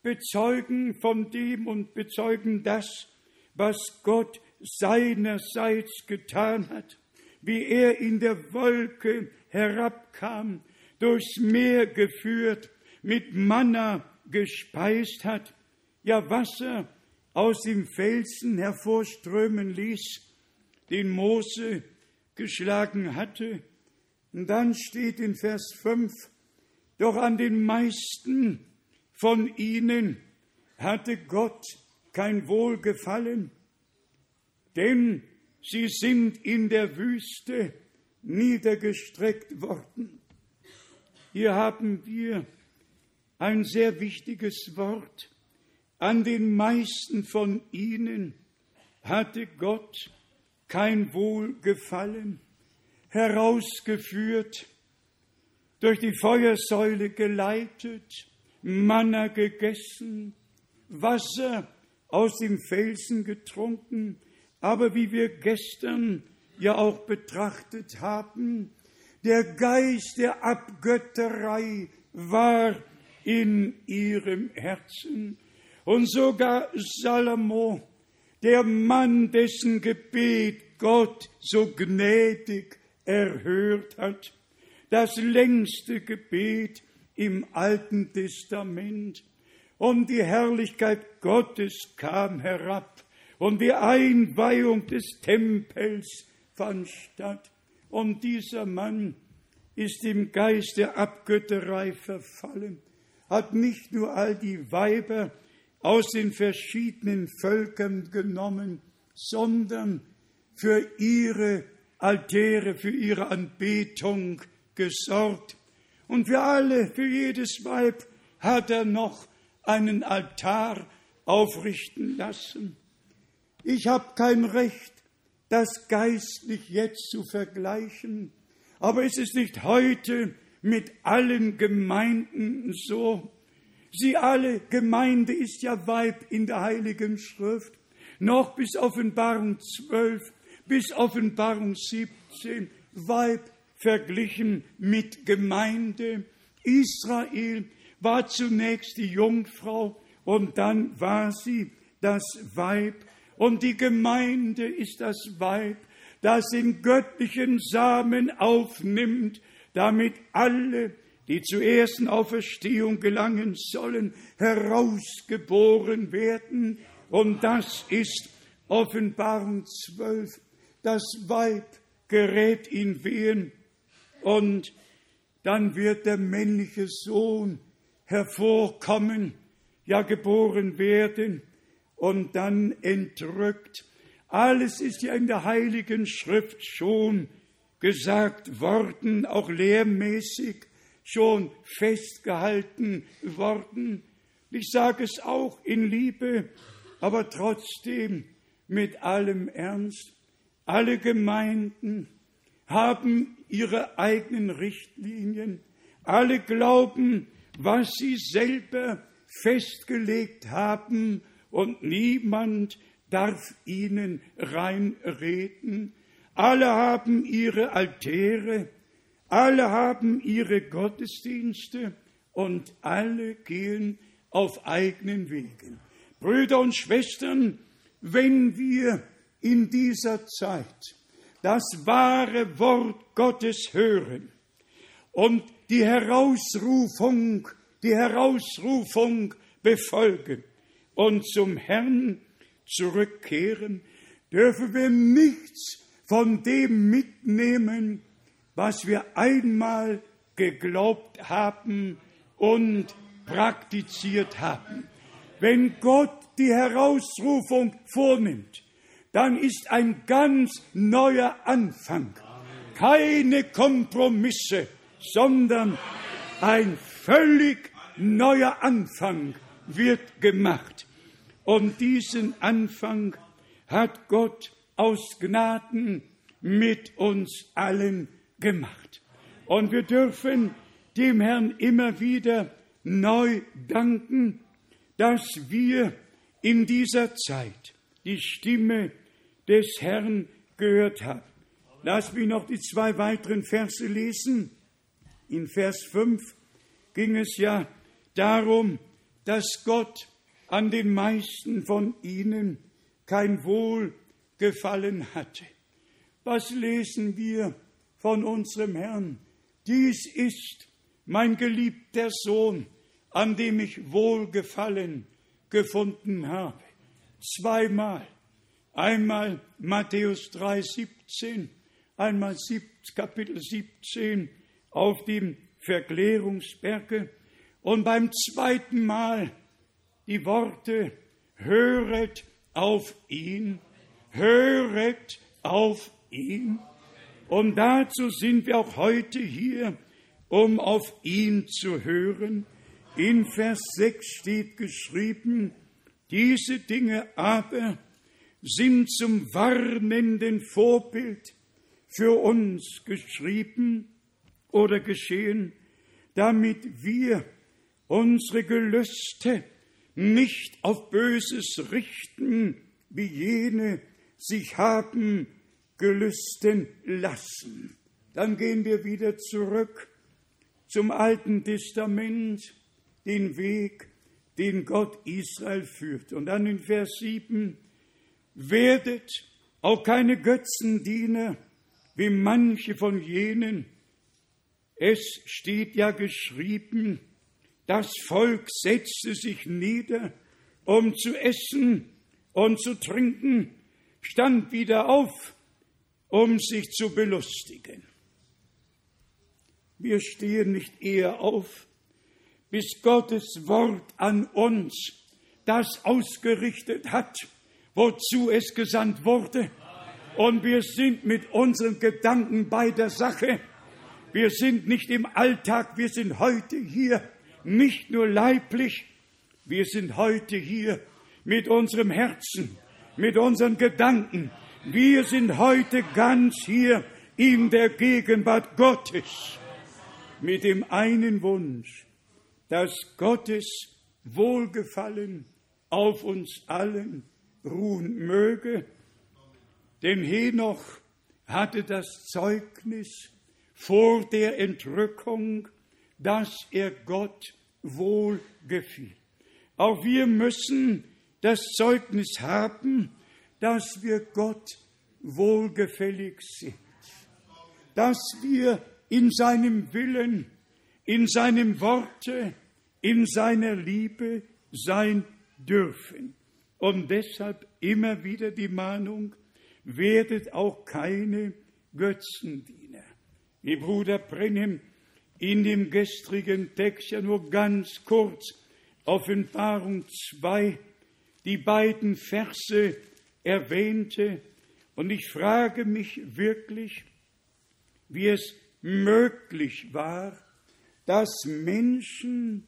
bezeugen von dem und bezeugen das, was Gott seinerseits getan hat, wie er in der Wolke herabkam, durchs Meer geführt, mit Manna gespeist hat, ja Wasser aus dem Felsen hervorströmen ließ, den Mose geschlagen hatte. Und dann steht in Vers 5, doch an den meisten von ihnen hatte Gott kein Wohlgefallen, denn sie sind in der Wüste niedergestreckt worden. Hier haben wir ein sehr wichtiges Wort. An den meisten von ihnen hatte Gott kein Wohlgefallen, herausgeführt, durch die Feuersäule geleitet, Manna gegessen, Wasser aus dem Felsen getrunken, aber wie wir gestern ja auch betrachtet haben, der Geist der Abgötterei war in ihrem Herzen. Und sogar Salomo, der Mann, dessen Gebet Gott so gnädig erhört hat, das längste Gebet im Alten Testament. Und die Herrlichkeit Gottes kam herab und die Einweihung des Tempels fand statt. Und dieser Mann ist im Geist der Abgötterei verfallen, hat nicht nur all die Weiber aus den verschiedenen Völkern genommen, sondern für ihre Altäre, für ihre Anbetung gesorgt. Und für alle, für jedes Weib hat er noch einen Altar aufrichten lassen. Ich habe kein Recht, das geistlich jetzt zu vergleichen, aber es ist nicht heute mit allen Gemeinden so. Sie alle, Gemeinde ist ja Weib in der Heiligen Schrift, noch bis Offenbarung 12, bis Offenbarung 17, Weib verglichen mit Gemeinde. Israel war zunächst die Jungfrau und dann war sie das Weib. Und die Gemeinde ist das Weib, das den göttlichen Samen aufnimmt, damit alle, die zur ersten Auferstehung gelangen sollen, herausgeboren werden. Und das ist Offenbarung 12. Das Weib gerät in Wehen und dann wird der männliche Sohn hervorkommen, ja geboren werden und dann entrückt. Alles ist ja in der Heiligen Schrift schon gesagt worden, auch lehrmäßig schon festgehalten worden. Ich sage es auch in Liebe, aber trotzdem mit allem Ernst. Alle Gemeinden haben ihre eigenen Richtlinien. Alle glauben, was sie selber festgelegt haben und niemand darf ihnen reinreden. Alle haben ihre Altäre, alle haben ihre Gottesdienste und alle gehen auf eigenen Wegen. Brüder und Schwestern, wenn wir in dieser Zeit das wahre Wort Gottes hören und die Herausrufung, die Herausrufung befolgen und zum Herrn zurückkehren, dürfen wir nichts von dem mitnehmen, was wir einmal geglaubt haben und praktiziert haben. Wenn Gott die Herausrufung vornimmt, dann ist ein ganz neuer Anfang. Keine Kompromisse, sondern ein völlig neuer Anfang wird gemacht. Und diesen Anfang hat Gott aus Gnaden mit uns allen gemacht. Und wir dürfen dem Herrn immer wieder neu danken, dass wir in dieser Zeit die Stimme des Herrn gehört haben. Lass mich noch die zwei weiteren Verse lesen. In Vers 5 ging es ja darum, dass Gott an den meisten von ihnen kein Wohlgefallen hatte. Was lesen wir von unserem Herrn? Dies ist mein geliebter Sohn, an dem ich Wohlgefallen gefunden habe. Zweimal. Einmal Matthäus 3, 17, einmal Kapitel 17 auf dem Verklärungsberge und beim zweiten Mal die Worte, höret auf ihn, höret auf ihn. Und dazu sind wir auch heute hier, um auf ihn zu hören. In Vers 6 steht geschrieben, diese Dinge aber sind zum warnenden Vorbild für uns geschrieben oder geschehen, damit wir unsere Gelüste nicht auf Böses richten, wie jene sich haben gelüsten lassen. Dann gehen wir wieder zurück zum Alten Testament, den Weg, den Gott Israel führt. Und dann in Vers 7, werdet auch keine Götzendiener, wie manche von jenen. Es steht ja geschrieben, das Volk setzte sich nieder, um zu essen und zu trinken, stand wieder auf, um sich zu belustigen. Wir stehen nicht eher auf, bis Gottes Wort an uns das ausgerichtet hat, wozu es gesandt wurde. Und wir sind mit unseren Gedanken bei der Sache. Wir sind nicht im Alltag, wir sind heute hier nicht nur leiblich, wir sind heute hier mit unserem Herzen, mit unseren Gedanken. Wir sind heute ganz hier in der Gegenwart Gottes mit dem einen Wunsch, dass Gottes Wohlgefallen auf uns allen ruhen möge. Denn Henoch hatte das Zeugnis vor der Entrückung dass er Gott wohl gefiel. Auch wir müssen das Zeugnis haben, dass wir Gott wohlgefällig sind, dass wir in seinem Willen, in seinem Worte, in seiner Liebe sein dürfen. Und deshalb immer wieder die Mahnung, werdet auch keine Götzendiener. Wie Bruder Brenhem in dem gestrigen Text ja nur ganz kurz Offenbarung 2 die beiden Verse erwähnte. Und ich frage mich wirklich, wie es möglich war, dass Menschen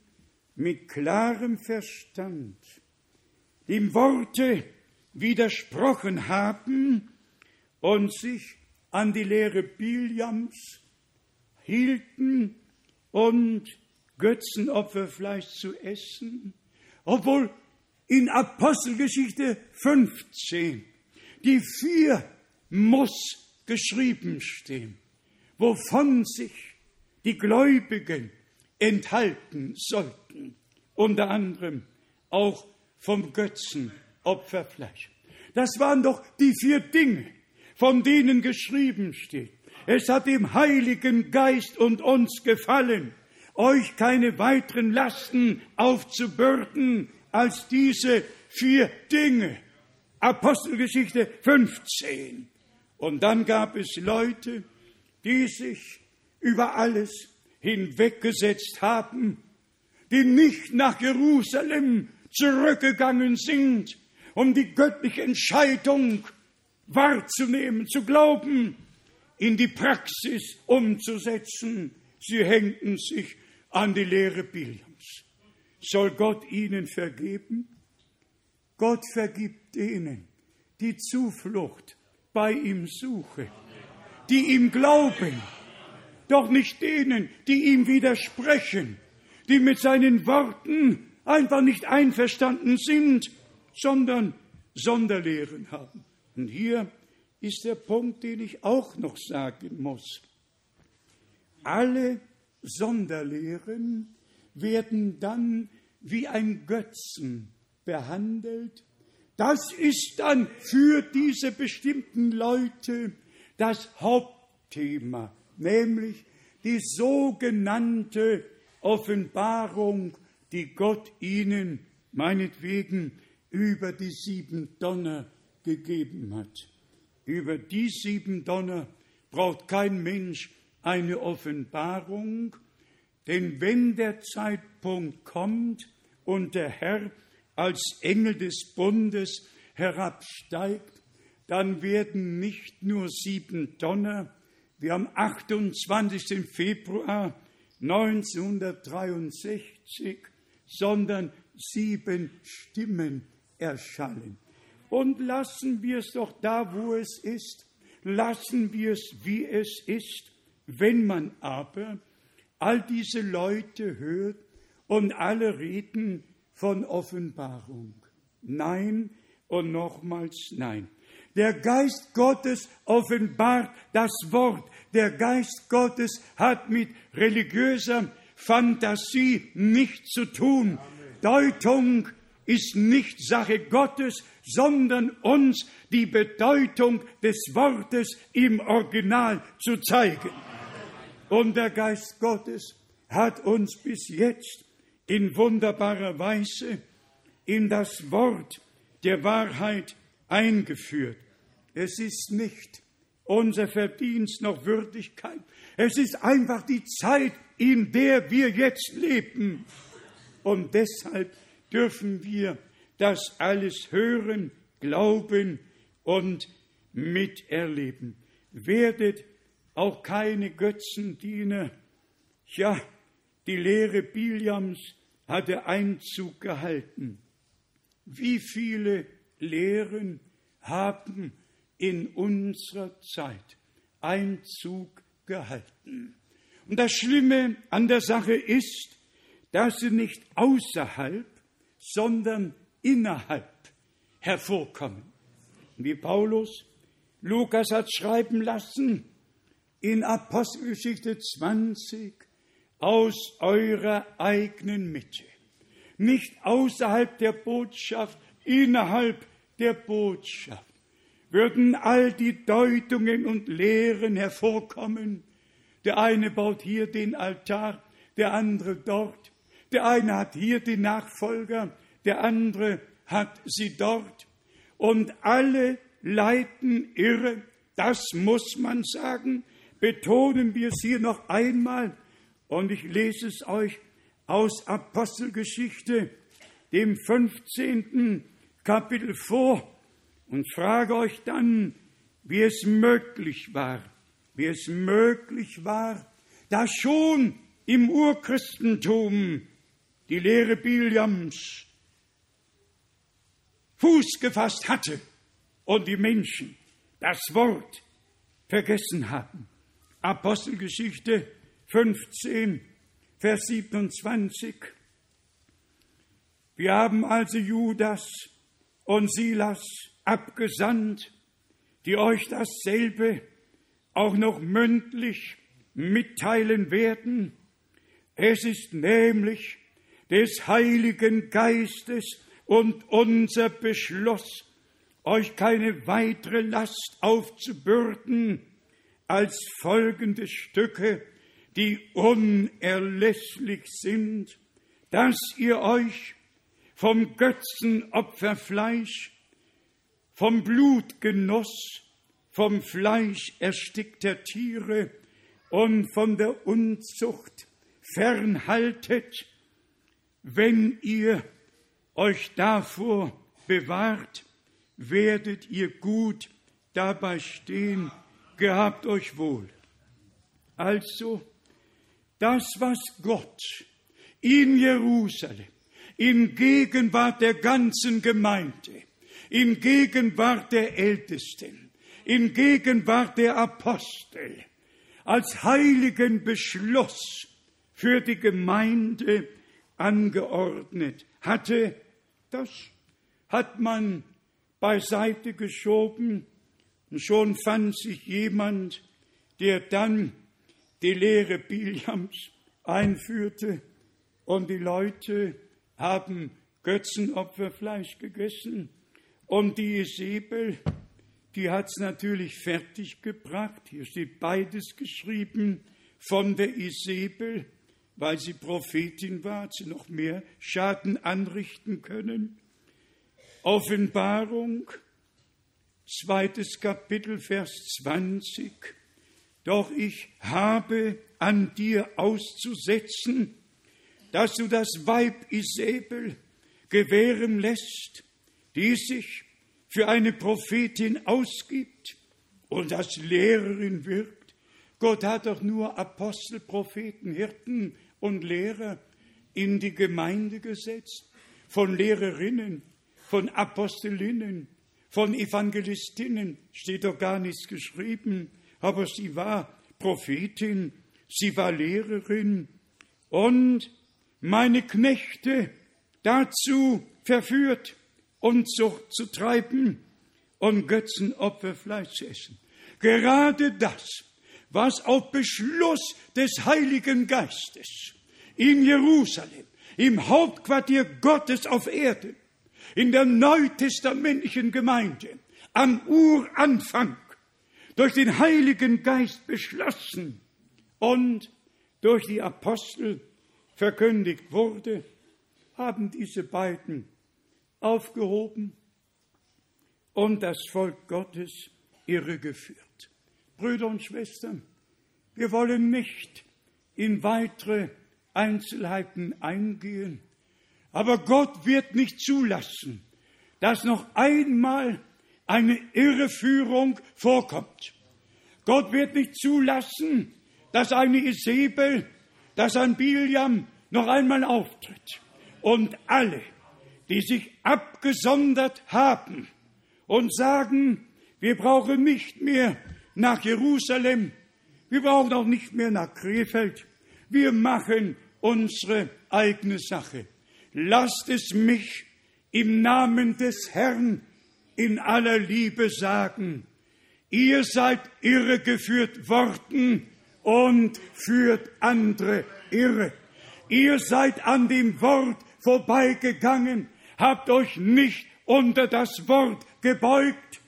mit klarem Verstand dem Worte widersprochen haben und sich an die Lehre Biljams hielten und Götzenopferfleisch zu essen, obwohl in Apostelgeschichte 15 die vier muss geschrieben stehen, wovon sich die Gläubigen enthalten sollten, unter anderem auch vom Götzenopferfleisch. Das waren doch die vier Dinge, von denen geschrieben steht. Es hat dem Heiligen Geist und uns gefallen, euch keine weiteren Lasten aufzubürden als diese vier Dinge. Apostelgeschichte 15. Und dann gab es Leute, die sich über alles hinweggesetzt haben, die nicht nach Jerusalem zurückgegangen sind, um die göttliche Entscheidung wahrzunehmen, zu glauben, in die Praxis umzusetzen. Sie hängten sich an die Lehre Biliams. Soll Gott ihnen vergeben? Gott vergibt denen, die Zuflucht bei ihm suchen, die ihm glauben, doch nicht denen, die ihm widersprechen, die mit seinen Worten einfach nicht einverstanden sind, sondern Sonderlehren haben. Und hier ist der Punkt, den ich auch noch sagen muss. Alle Sonderlehren werden dann wie ein Götzen behandelt. Das ist dann für diese bestimmten Leute das Hauptthema, nämlich die sogenannte Offenbarung, die Gott ihnen meinetwegen über die sieben Donner gegeben hat. Über die sieben Donner braucht kein Mensch eine Offenbarung, denn wenn der Zeitpunkt kommt und der Herr als Engel des Bundes herabsteigt, dann werden nicht nur sieben Donner, wie am 28. Februar 1963, sondern sieben Stimmen erschallen. Und lassen wir es doch da, wo es ist, lassen wir es, wie es ist. Wenn man aber all diese Leute hört und alle reden von Offenbarung. Nein und nochmals nein. Der Geist Gottes offenbart das Wort. Der Geist Gottes hat mit religiöser Fantasie nichts zu tun. Amen. Deutung ist nicht Sache Gottes, sondern uns die Bedeutung des Wortes im Original zu zeigen. Und der Geist Gottes hat uns bis jetzt in wunderbarer Weise in das Wort der Wahrheit eingeführt. Es ist nicht unser Verdienst noch Würdigkeit. Es ist einfach die Zeit, in der wir jetzt leben. Und deshalb dürfen wir das alles hören, glauben und miterleben. Werdet auch keine Götzendiener. Ja, die Lehre Biliams hatte Einzug gehalten. Wie viele Lehren haben in unserer Zeit Einzug gehalten? Und das Schlimme an der Sache ist, dass sie nicht außerhalb, sondern innerhalb hervorkommen. Wie Paulus Lukas hat schreiben lassen, in Apostelgeschichte 20 aus eurer eigenen Mitte, nicht außerhalb der Botschaft, innerhalb der Botschaft, würden all die Deutungen und Lehren hervorkommen. Der eine baut hier den Altar, der andere dort, der eine hat hier die Nachfolger, der andere hat sie dort, und alle leiten irre, das muss man sagen, betonen wir es hier noch einmal. Und ich lese es euch aus Apostelgeschichte, dem 15. Kapitel vor. Und frage euch dann, wie es möglich war, wie es möglich war, dass schon im Urchristentum die Lehre Biljams Fuß gefasst hatte und die Menschen das Wort vergessen haben. Apostelgeschichte 15, Vers 27. Wir haben also Judas und Silas abgesandt, die euch dasselbe auch noch mündlich mitteilen werden. Es ist nämlich des Heiligen Geistes und unser Beschluss, euch keine weitere Last aufzubürden als folgende Stücke, die unerlässlich sind, dass ihr euch vom Götzenopferfleisch, vom Blutgenuss, vom Fleisch erstickter Tiere und von der Unzucht fernhaltet, wenn ihr euch davor bewahrt, werdet ihr gut dabei stehen, gehabt euch wohl. Also, das, was Gott in Jerusalem, in Gegenwart der ganzen Gemeinde, in Gegenwart der Ältesten, in Gegenwart der Apostel, als heiligen Beschluss für die Gemeinde angeordnet hatte, das hat man beiseite geschoben. Und schon fand sich jemand, der dann die Lehre Biljams einführte. Und die Leute haben Götzenopferfleisch gegessen. Und die Isabel, die hat es natürlich fertig gebracht. Hier steht beides geschrieben von der Isabel, weil sie Prophetin war, hat sie noch mehr Schaden anrichten können. Offenbarung, zweites Kapitel, Vers 20. Doch ich habe an dir auszusetzen, dass du das Weib Isabel gewähren lässt, die sich für eine Prophetin ausgibt und als Lehrerin wirkt. Gott hat doch nur Apostel, Propheten, Hirten und Lehrer in die Gemeinde gesetzt, von Lehrerinnen, von Apostelinnen, von Evangelistinnen, steht doch gar nichts geschrieben, aber sie war Prophetin, sie war Lehrerin. Und meine Knechte dazu verführt, Unzucht zu treiben und Götzenopferfleisch zu essen. Gerade das, was auf Beschluss des Heiligen Geistes in Jerusalem, im Hauptquartier Gottes auf Erden, in der neutestamentlichen Gemeinde am Uranfang durch den Heiligen Geist beschlossen und durch die Apostel verkündigt wurde, haben diese beiden aufgehoben und das Volk Gottes irregeführt. Brüder und Schwestern, wir wollen nicht in weitere Einzelheiten eingehen, aber Gott wird nicht zulassen, dass noch einmal eine Irreführung vorkommt. Gott wird nicht zulassen, dass eine Isabel, dass ein Biliam noch einmal auftritt. Und alle, die sich abgesondert haben und sagen, wir brauchen nicht mehr nach Jerusalem, wir brauchen auch nicht mehr nach Krefeld, wir machen unsere eigene Sache lasst es mich im Namen des Herrn in aller Liebe sagen. Ihr seid irregeführt worden und führt andere irre. Ihr seid an dem Wort vorbeigegangen, habt euch nicht unter das Wort gebeugt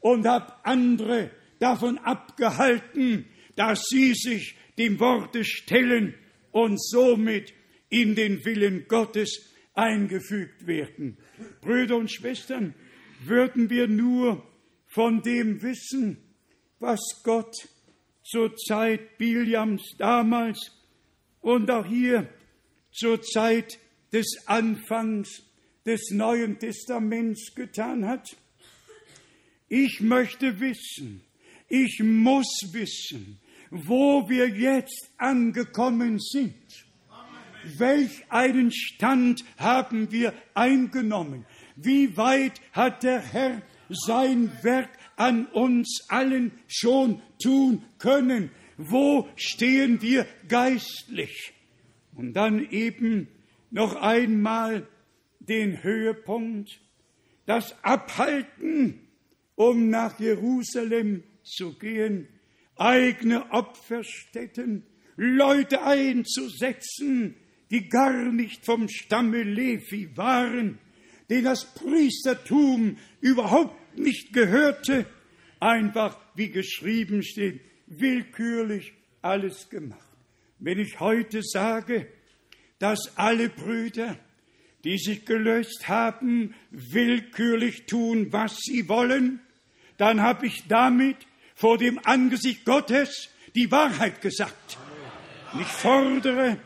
und habt andere davon abgehalten, dass sie sich dem Worte stellen und somit in den Willen Gottes eingefügt werden. Brüder und Schwestern, würden wir nur von dem wissen, was Gott zur Zeit Biliams damals und auch hier zur Zeit des Anfangs des Neuen Testaments getan hat? Ich möchte wissen, ich muss wissen, wo wir jetzt angekommen sind Welch einen Stand haben wir eingenommen? Wie weit hat der Herr sein Werk an uns allen schon tun können? Wo stehen wir geistlich? Und dann eben noch einmal den Höhepunkt, das Abhalten, um nach Jerusalem zu gehen, eigene Opferstätten, Leute einzusetzen, die gar nicht vom Stamme Levi waren, denen das Priestertum überhaupt nicht gehörte, einfach wie geschrieben steht, willkürlich alles gemacht. Wenn ich heute sage, dass alle Brüder, die sich gelöst haben, willkürlich tun, was sie wollen, dann habe ich damit vor dem Angesicht Gottes die Wahrheit gesagt. Und ich fordere,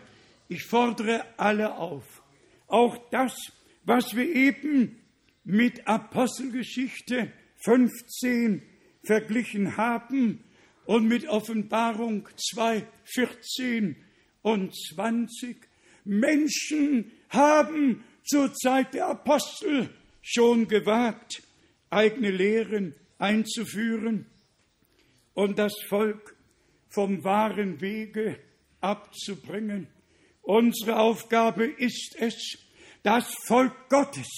ich fordere alle auf, auch das, was wir eben mit Apostelgeschichte 15 verglichen haben und mit Offenbarung 2, 14 und 20. Menschen haben zur Zeit der Apostel schon gewagt, eigene Lehren einzuführen und das Volk vom wahren Wege abzubringen. Unsere Aufgabe ist es, das Volk Gottes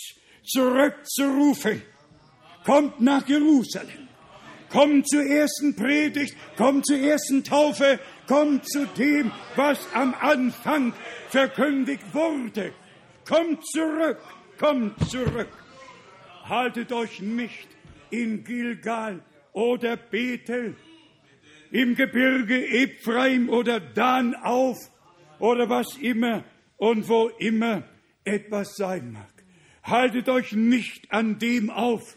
zurückzurufen. Kommt nach Jerusalem. Kommt zur ersten Predigt, kommt zur ersten Taufe, kommt zu dem, was am Anfang verkündigt wurde. Kommt zurück, kommt zurück. Haltet euch nicht in Gilgal oder Bethel, im Gebirge Ephraim oder Dan auf oder was immer und wo immer etwas sein mag. Haltet euch nicht an dem auf,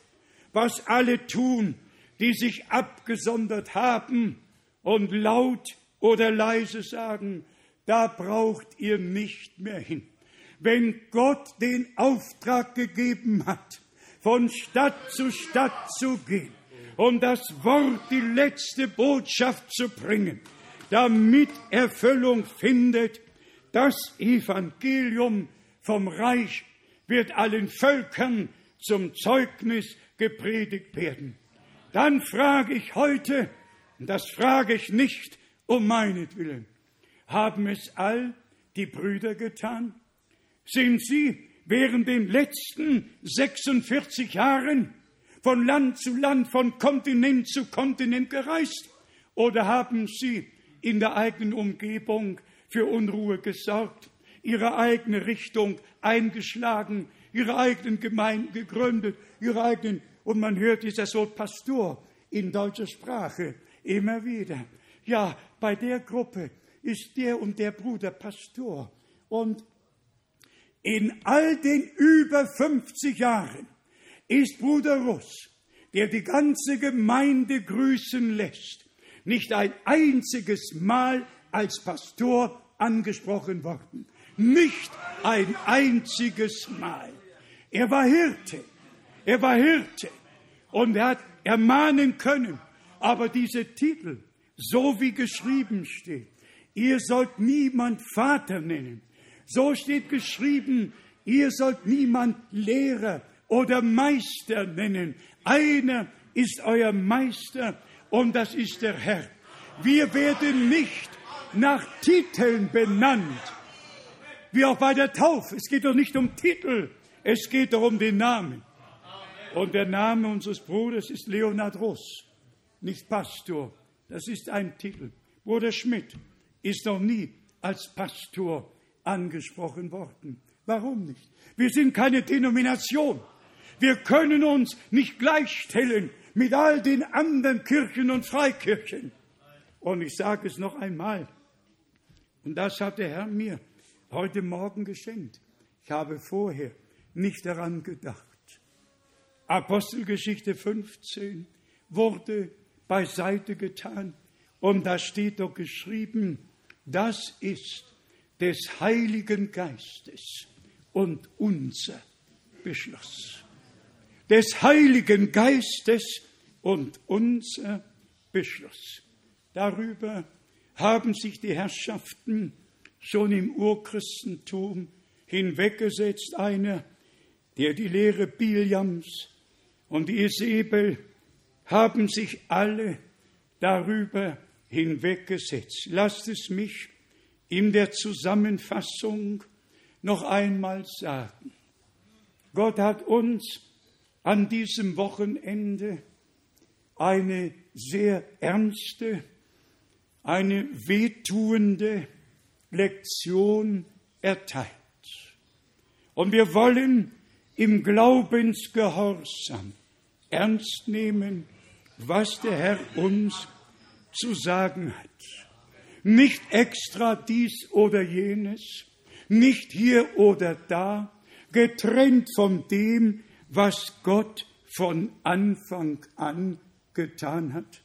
was alle tun, die sich abgesondert haben und laut oder leise sagen, da braucht ihr nicht mehr hin. Wenn Gott den Auftrag gegeben hat, von Stadt zu Stadt zu gehen, um das Wort, die letzte Botschaft zu bringen, damit Erfüllung findet, das Evangelium vom Reich wird allen Völkern zum Zeugnis gepredigt werden. Dann frage ich heute, und das frage ich nicht um meinetwillen, haben es all die Brüder getan? Sind sie während den letzten 46 Jahren von Land zu Land, von Kontinent zu Kontinent gereist? Oder haben sie in der eigenen Umgebung für Unruhe gesorgt, ihre eigene Richtung eingeschlagen, ihre eigenen Gemeinden gegründet, ihre eigenen, und man hört dieses Wort Pastor in deutscher Sprache immer wieder. Ja, bei der Gruppe ist der und der Bruder Pastor. Und in all den über 50 Jahren ist Bruder Russ, der die ganze Gemeinde grüßen lässt, nicht ein einziges Mal als Pastor angesprochen worden. Nicht ein einziges Mal. Er war Hirte. Er war Hirte. Und er hat ermahnen können. Aber diese Titel, so wie geschrieben steht, ihr sollt niemand Vater nennen. So steht geschrieben, ihr sollt niemand Lehrer oder Meister nennen. Einer ist euer Meister und das ist der Herr. Wir werden nicht nach Titeln benannt, wie auch bei der Taufe. Es geht doch nicht um Titel, es geht doch um den Namen. Und der Name unseres Bruders ist Leonard Russ, nicht Pastor. Das ist ein Titel. Bruder Schmidt ist noch nie als Pastor angesprochen worden. Warum nicht? Wir sind keine Denomination. Wir können uns nicht gleichstellen mit all den anderen Kirchen und Freikirchen. Und ich sage es noch einmal, und das hat der Herr mir heute Morgen geschenkt. Ich habe vorher nicht daran gedacht. Apostelgeschichte 15 wurde beiseite getan und da steht doch geschrieben, das ist des Heiligen Geistes und unser Beschluss des Heiligen Geistes und unser Beschluss. Darüber haben sich die Herrschaften schon im Urchristentum hinweggesetzt, einer, der die Lehre Biljams und Isabel haben sich alle darüber hinweggesetzt. Lasst es mich in der Zusammenfassung noch einmal sagen. Gott hat uns an diesem Wochenende eine sehr ernste, eine wehtuende Lektion erteilt. Und wir wollen im Glaubensgehorsam ernst nehmen, was der Herr uns zu sagen hat. Nicht extra dies oder jenes, nicht hier oder da, getrennt von dem, was Gott von Anfang an getan hat.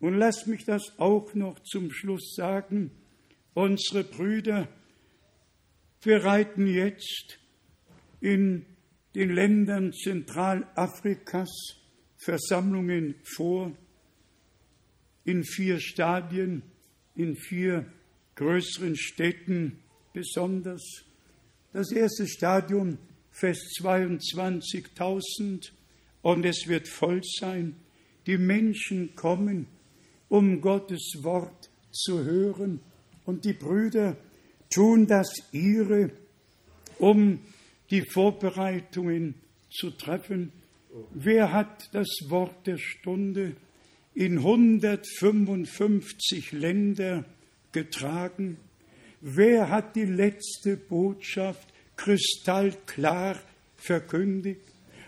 Und lass mich das auch noch zum Schluss sagen. Unsere Brüder bereiten jetzt in den Ländern Zentralafrikas Versammlungen vor, in vier Stadien, in vier größeren Städten besonders. Das erste Stadium fest 22.000 und es wird voll sein. Die Menschen kommen, um Gottes Wort zu hören und die Brüder tun das ihre, um die Vorbereitungen zu treffen. Wer hat das Wort der Stunde in 155 Länder getragen? Wer hat die letzte Botschaft kristallklar verkündigt?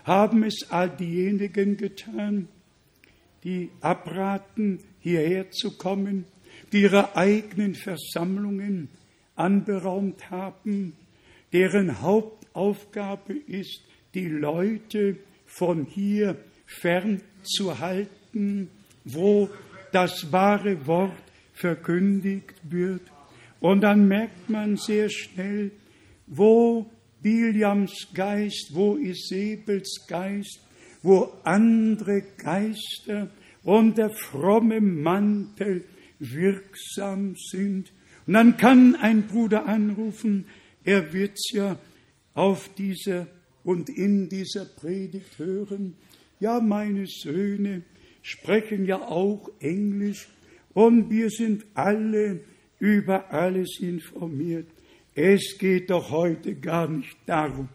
Haben es all diejenigen getan, die abraten, hierher zu kommen, die ihre eigenen Versammlungen anberaumt haben, deren Hauptaufgabe ist, die Leute von hier fernzuhalten, wo das wahre Wort verkündigt wird. Und dann merkt man sehr schnell, wo Biliams Geist, wo Isabels Geist, wo andere Geister unter frommem Mantel wirksam sind. Und dann kann ein Bruder anrufen, er wird's ja auf dieser und in dieser Predigt hören. Ja, meine Söhne sprechen ja auch Englisch und wir sind alle über alles informiert. Es geht doch heute gar nicht darum,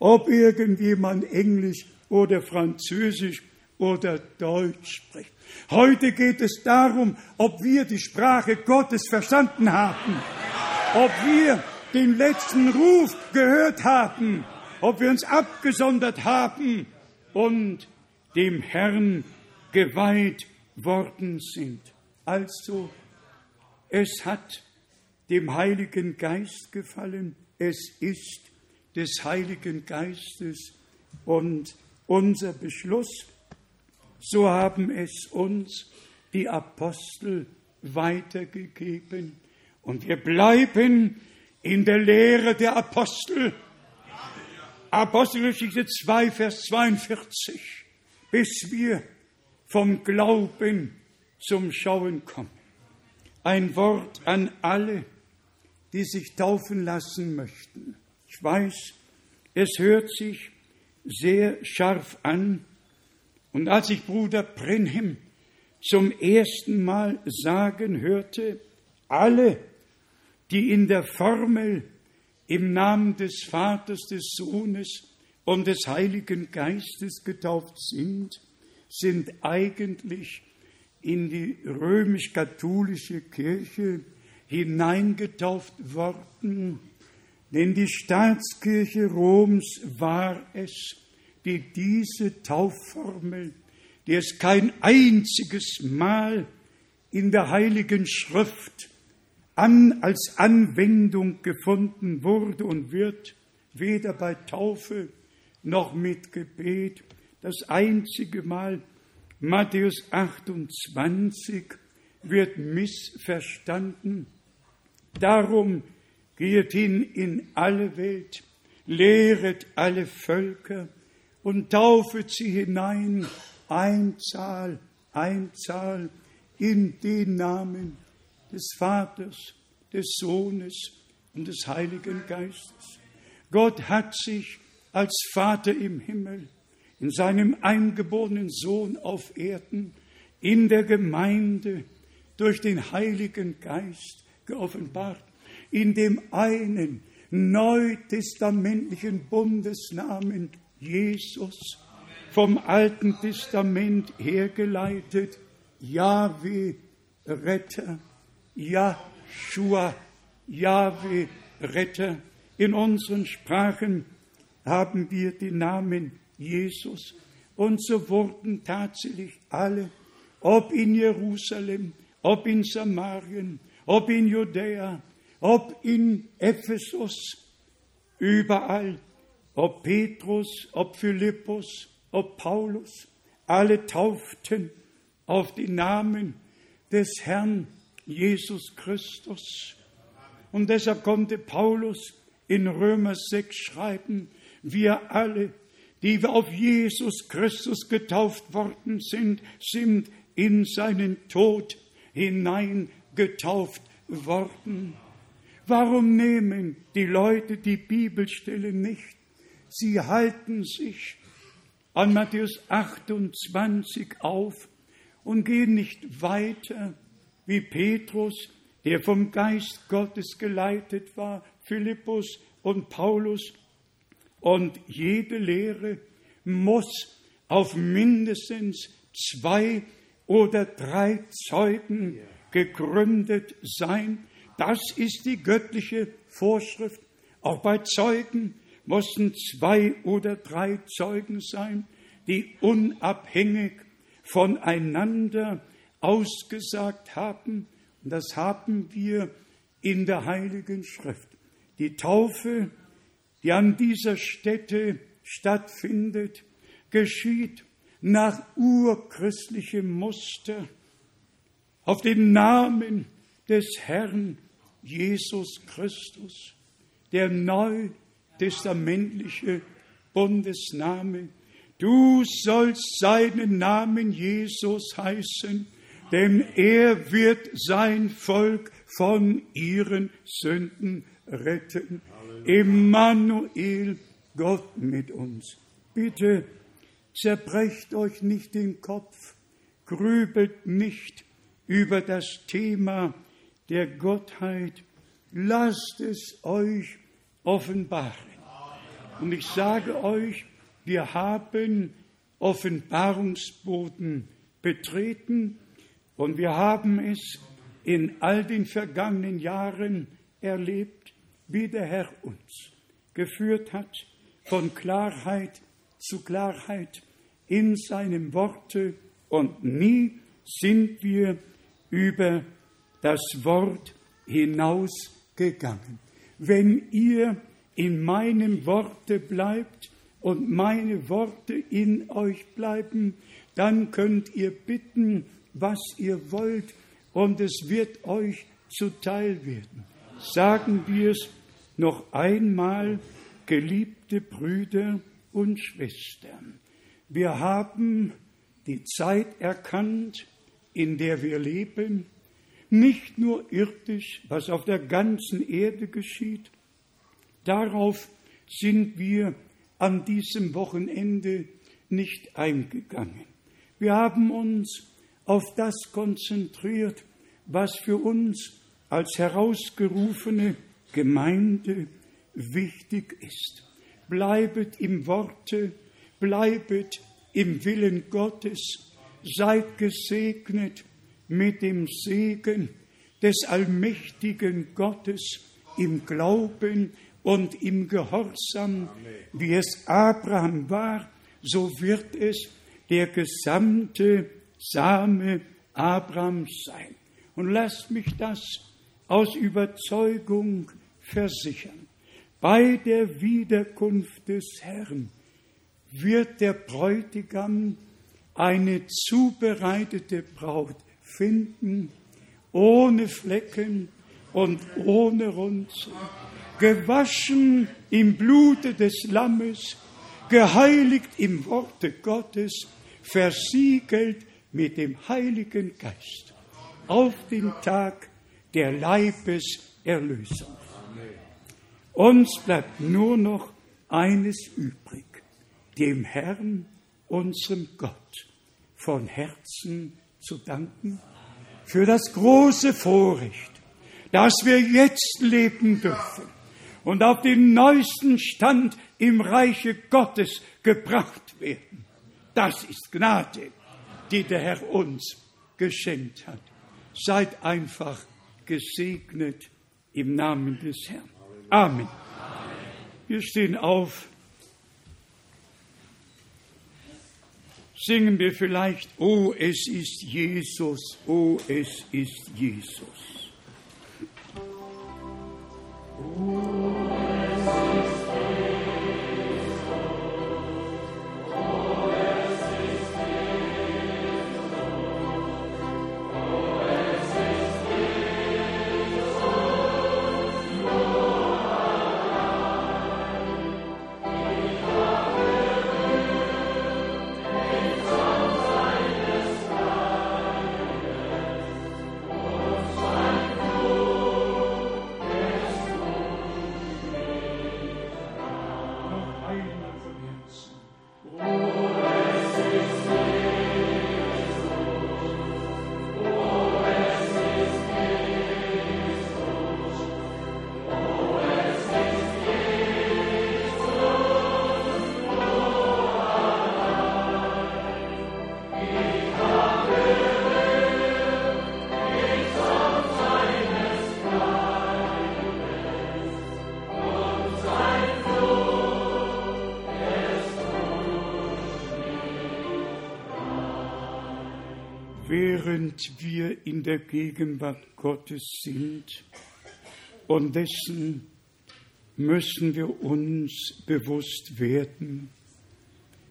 ob irgendjemand Englisch oder Französisch oder Deutsch spricht. Heute geht es darum, ob wir die Sprache Gottes verstanden haben, ob wir den letzten Ruf gehört haben, ob wir uns abgesondert haben und dem Herrn geweiht worden sind. Also, es hat dem Heiligen Geist gefallen, es ist des Heiligen Geistes und unser Beschluss, so haben es uns die Apostel weitergegeben und wir bleiben in der Lehre der Apostel. Apostelgeschichte 2, Vers 42, bis wir vom Glauben zum Schauen kommen. Ein Wort an alle, die sich taufen lassen möchten. Ich weiß, es hört sich sehr scharf an. Und als ich Bruder Brenhem zum ersten Mal sagen hörte, alle, die in der Formel im Namen des Vaters, des Sohnes und des Heiligen Geistes getauft sind, sind eigentlich in die römisch-katholische Kirche hineingetauft worden, denn die Staatskirche Roms war es, die diese Taufformel, die es kein einziges Mal in der Heiligen Schrift an, als Anwendung gefunden wurde und wird, weder bei Taufe noch mit Gebet, das einzige Mal Matthäus 28 wird missverstanden. Darum geht hin in alle Welt, lehret alle Völker und taufet sie hinein, Einzahl, Einzahl in den Namen des Vaters, des Sohnes und des Heiligen Geistes. Gott hat sich als Vater im Himmel in seinem eingeborenen Sohn auf Erden in der Gemeinde durch den Heiligen Geist geoffenbart, in dem einen neutestamentlichen Bundesnamen Jesus, vom Alten Testament hergeleitet, Yahweh Retter, Yahshua, Yahweh Retter. In unseren Sprachen haben wir den Namen Jesus und so wurden tatsächlich alle, ob in Jerusalem, ob in Samarien, ob in Judäa, ob in Ephesus, überall, ob Petrus, ob Philippus, ob Paulus, alle tauften auf den Namen des Herrn Jesus Christus. Und deshalb konnte Paulus in Römer 6 schreiben, wir alle, die wir auf Jesus Christus getauft worden sind, sind in seinen Tod hineingetauft worden. Warum nehmen die Leute die Bibelstelle nicht? Sie halten sich an Matthäus 28 auf und gehen nicht weiter wie Petrus, der vom Geist Gottes geleitet war, Philippus und Paulus. Und jede Lehre muss auf mindestens zwei oder drei Zeugen gegründet sein. Das ist die göttliche Vorschrift. Auch bei Zeugen mussten zwei oder drei Zeugen sein, die unabhängig voneinander ausgesagt haben. Und das haben wir in der Heiligen Schrift. Die Taufe, die an dieser Stätte stattfindet, geschieht nach urchristlichem Muster auf den Namen des Herrn Jesus Christus, der neutestamentliche Bundesname. Du sollst seinen Namen Jesus heißen, denn er wird sein Volk von ihren Sünden retten. Emmanuel, Gott mit uns. Bitte zerbrecht euch nicht den Kopf, grübelt nicht über das Thema der Gottheit, lasst es euch offenbaren. Und ich sage euch, wir haben Offenbarungsboden betreten und wir haben es in all den vergangenen Jahren erlebt, wie der Herr uns geführt hat von Klarheit zu Klarheit in seinem Worte und nie sind wir über das Wort hinausgegangen. Wenn ihr in meinem Worte bleibt und meine Worte in euch bleiben, dann könnt ihr bitten, was ihr wollt, und es wird euch zuteil werden. Sagen wir es noch einmal, geliebte Brüder und Schwestern. Wir haben die Zeit erkannt, in der wir leben, nicht nur irdisch, was auf der ganzen Erde geschieht. Darauf sind wir an diesem Wochenende nicht eingegangen. Wir haben uns auf das konzentriert, was für uns als herausgerufene Gemeinde wichtig ist. Bleibet im Worte, bleibet im Willen Gottes, seid gesegnet mit dem Segen des allmächtigen Gottes im Glauben und im Gehorsam, wie es Abraham war, so wird es der gesamte Same Abrahams sein. Und lasst mich das aus Überzeugung versichern. Bei der Wiederkunft des Herrn wird der Bräutigam eine zubereitete Braut finden, ohne Flecken und ohne Runzel, gewaschen im Blute des Lammes, geheiligt im Worte Gottes, versiegelt mit dem Heiligen Geist. Auf den Tag der Leibeserlösung. Uns bleibt nur noch eines übrig, dem Herrn, unserem Gott, von Herzen zu danken für das große Vorrecht, dass wir jetzt leben dürfen und auf den neuesten Stand im Reiche Gottes gebracht werden. Das ist Gnade, die der Herr uns geschenkt hat. Seid einfach gesegnet im Namen des Herrn. Amen. Wir stehen auf. Singen wir vielleicht, oh, es ist Jesus, oh, es ist Jesus. Oh. In der Gegenwart Gottes sind. Und dessen müssen wir uns bewusst werden.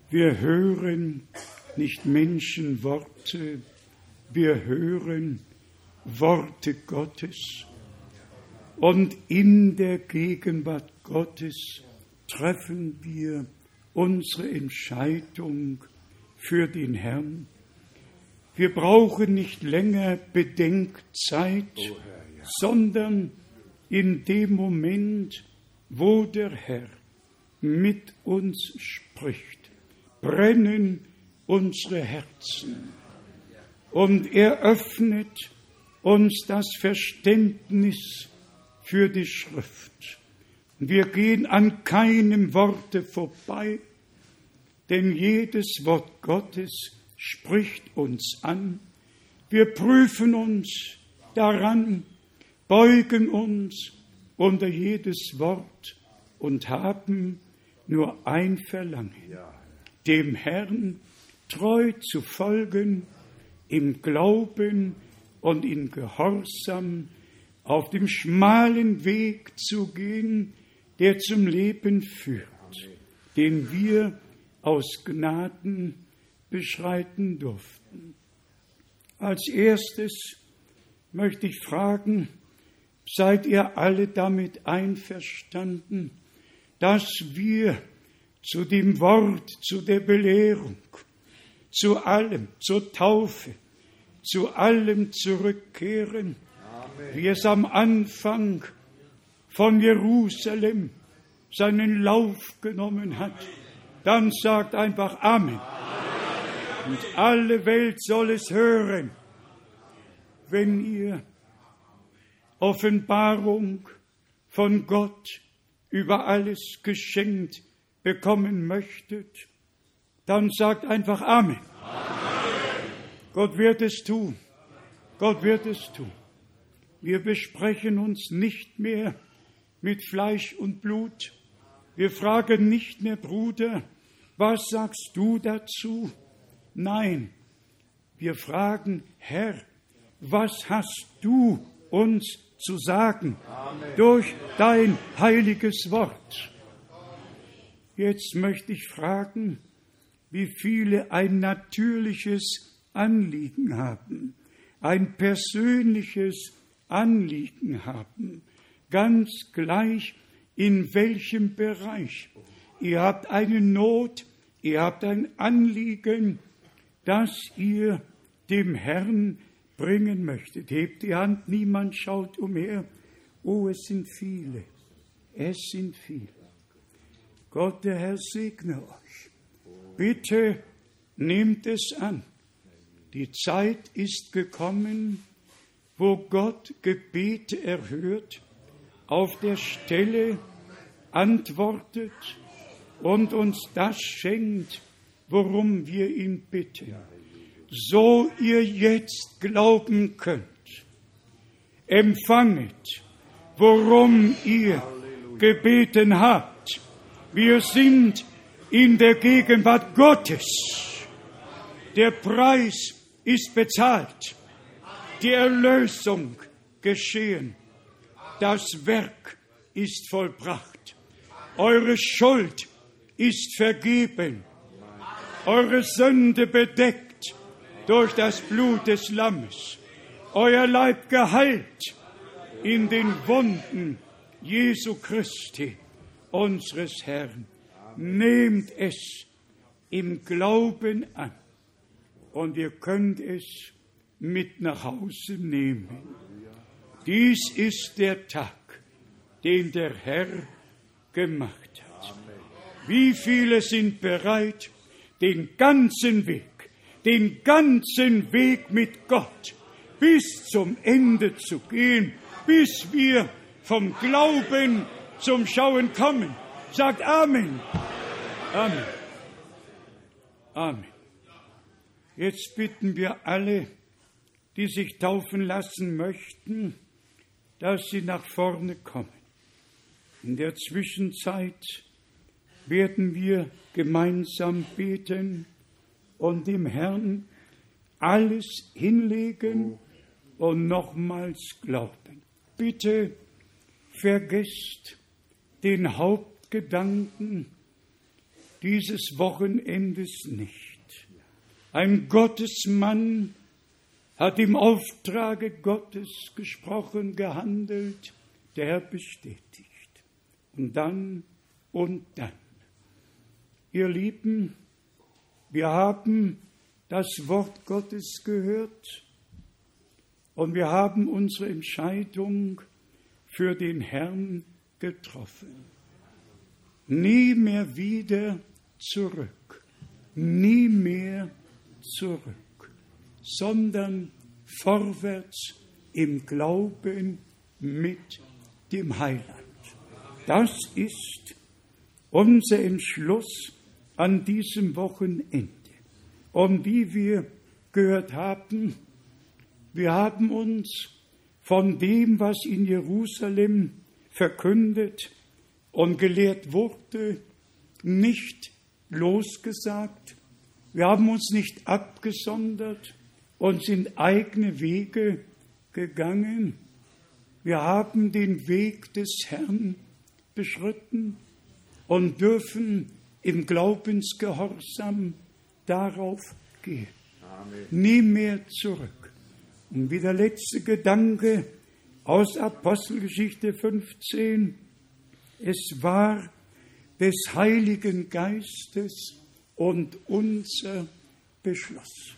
Wir hören nicht Menschenworte, wir hören Worte Gottes. Und in der Gegenwart Gottes treffen wir unsere Entscheidung für den Herrn wir brauchen nicht länger Bedenkzeit, oh Herr, ja. sondern in dem Moment, wo der Herr mit uns spricht, brennen unsere Herzen und er öffnet uns das Verständnis für die Schrift. Wir gehen an keinem Worte vorbei, denn jedes Wort Gottes spricht uns an. Wir prüfen uns daran, beugen uns unter jedes Wort und haben nur ein Verlangen, dem Herrn treu zu folgen, im Glauben und in Gehorsam auf dem schmalen Weg zu gehen, der zum Leben führt, den wir aus Gnaden beschreiten durften. Als erstes möchte ich fragen, seid ihr alle damit einverstanden, dass wir zu dem Wort, zu der Belehrung, zu allem, zur Taufe, zu allem zurückkehren, Amen. wie es am Anfang von Jerusalem seinen Lauf genommen hat, dann sagt einfach Amen. Und alle Welt soll es hören, wenn ihr Offenbarung von Gott über alles geschenkt bekommen möchtet, dann sagt einfach Amen. Amen. Gott wird es tun. Gott wird es tun. Wir besprechen uns nicht mehr mit Fleisch und Blut. Wir fragen nicht mehr, Bruder, was sagst du dazu? Nein, wir fragen, Herr, was hast du uns zu sagen Amen. durch dein heiliges Wort? Jetzt möchte ich fragen, wie viele ein natürliches Anliegen haben, ein persönliches Anliegen haben, ganz gleich in welchem Bereich. Ihr habt eine Not, ihr habt ein Anliegen, das ihr dem Herrn bringen möchtet. Hebt die Hand, niemand schaut umher. Oh, es sind viele. Es sind viele. Gott, der Herr, segne euch. Bitte nehmt es an. Die Zeit ist gekommen, wo Gott Gebete erhört, auf der Stelle antwortet und uns das schenkt, worum wir ihn bitten. So ihr jetzt glauben könnt, empfanget, worum ihr gebeten habt. Wir sind in der Gegenwart Gottes. Der Preis ist bezahlt, die Erlösung geschehen, das Werk ist vollbracht, eure Schuld ist vergeben, eure Sünde bedeckt durch das Blut des Lammes, euer Leib geheilt in den Wunden Jesu Christi, unseres Herrn. Nehmt es im Glauben an und ihr könnt es mit nach Hause nehmen. Dies ist der Tag, den der Herr gemacht hat. Wie viele sind bereit, den ganzen Weg, den ganzen Weg mit Gott bis zum Ende zu gehen, bis wir vom Glauben zum Schauen kommen. Sagt Amen. Amen. Amen. Jetzt bitten wir alle, die sich taufen lassen möchten, dass sie nach vorne kommen. In der Zwischenzeit werden wir gemeinsam beten und dem Herrn alles hinlegen und nochmals glauben. Bitte vergesst den Hauptgedanken dieses Wochenendes nicht. Ein Gottesmann hat im Auftrage Gottes gesprochen, gehandelt, der bestätigt. Und dann und dann. Ihr Lieben, wir haben das Wort Gottes gehört und wir haben unsere Entscheidung für den Herrn getroffen. Nie mehr wieder zurück, nie mehr zurück, sondern vorwärts im Glauben mit dem Heiland. Das ist unser Entschluss an diesem Wochenende. Und wie wir gehört haben, wir haben uns von dem, was in Jerusalem verkündet und gelehrt wurde, nicht losgesagt. Wir haben uns nicht abgesondert und sind eigene Wege gegangen. Wir haben den Weg des Herrn beschritten und dürfen im Glaubensgehorsam darauf gehen. Amen. Nie mehr zurück. Und wie der letzte Gedanke aus Apostelgeschichte 15, es war des Heiligen Geistes und unser Beschluss.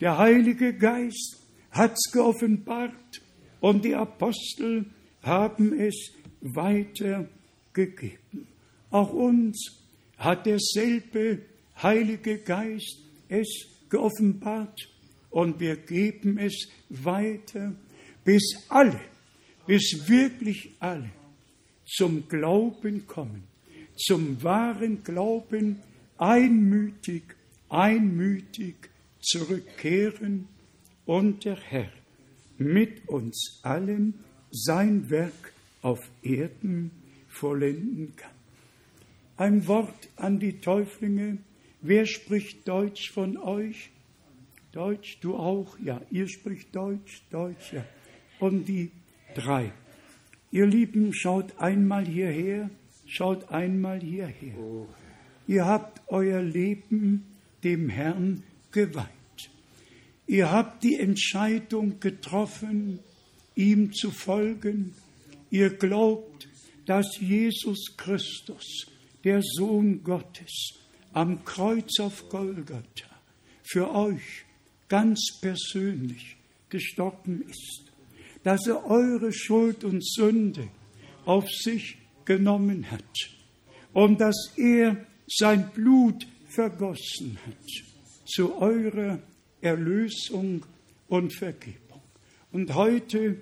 Der Heilige Geist hat's geoffenbart und die Apostel haben es weitergegeben. Auch uns hat derselbe Heilige Geist es geoffenbart und wir geben es weiter, bis alle, bis wirklich alle zum Glauben kommen, zum wahren Glauben einmütig, einmütig zurückkehren und der Herr mit uns allen sein Werk auf Erden vollenden kann. Ein Wort an die Täuflinge. Wer spricht Deutsch von euch? Deutsch, du auch? Ja, ihr spricht Deutsch, Deutsch, ja. Und die drei. Ihr Lieben, schaut einmal hierher, schaut einmal hierher. Ihr habt euer Leben dem Herrn geweiht. Ihr habt die Entscheidung getroffen, ihm zu folgen. Ihr glaubt, dass Jesus Christus, der Sohn Gottes, am Kreuz auf Golgatha für euch ganz persönlich gestorben ist, dass er eure Schuld und Sünde auf sich genommen hat und dass er sein Blut vergossen hat zu eurer Erlösung und Vergebung. Und heute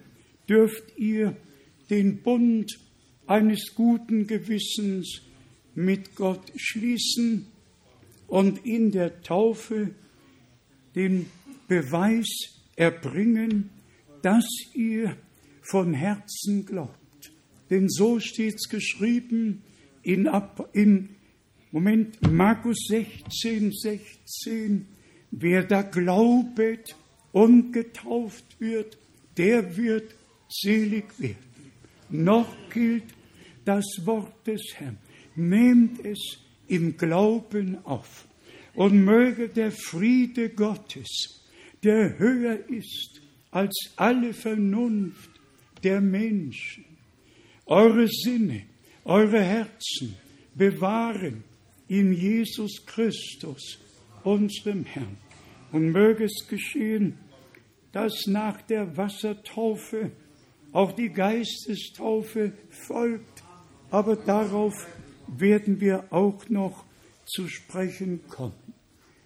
dürft ihr den Bund eines guten Gewissens mit Gott schließen und in der Taufe den Beweis erbringen, dass ihr von Herzen glaubt. Denn so steht es geschrieben in, in Moment, Markus 16, 16, wer da glaubet und getauft wird, der wird selig werden. Noch gilt das Wort des Herrn. Nehmt es im Glauben auf und möge der Friede Gottes, der höher ist als alle Vernunft der Menschen, eure Sinne, eure Herzen bewahren in Jesus Christus, unserem Herrn. Und möge es geschehen, dass nach der Wassertaufe auch die Geistestaufe folgt, aber darauf werden wir auch noch zu sprechen kommen.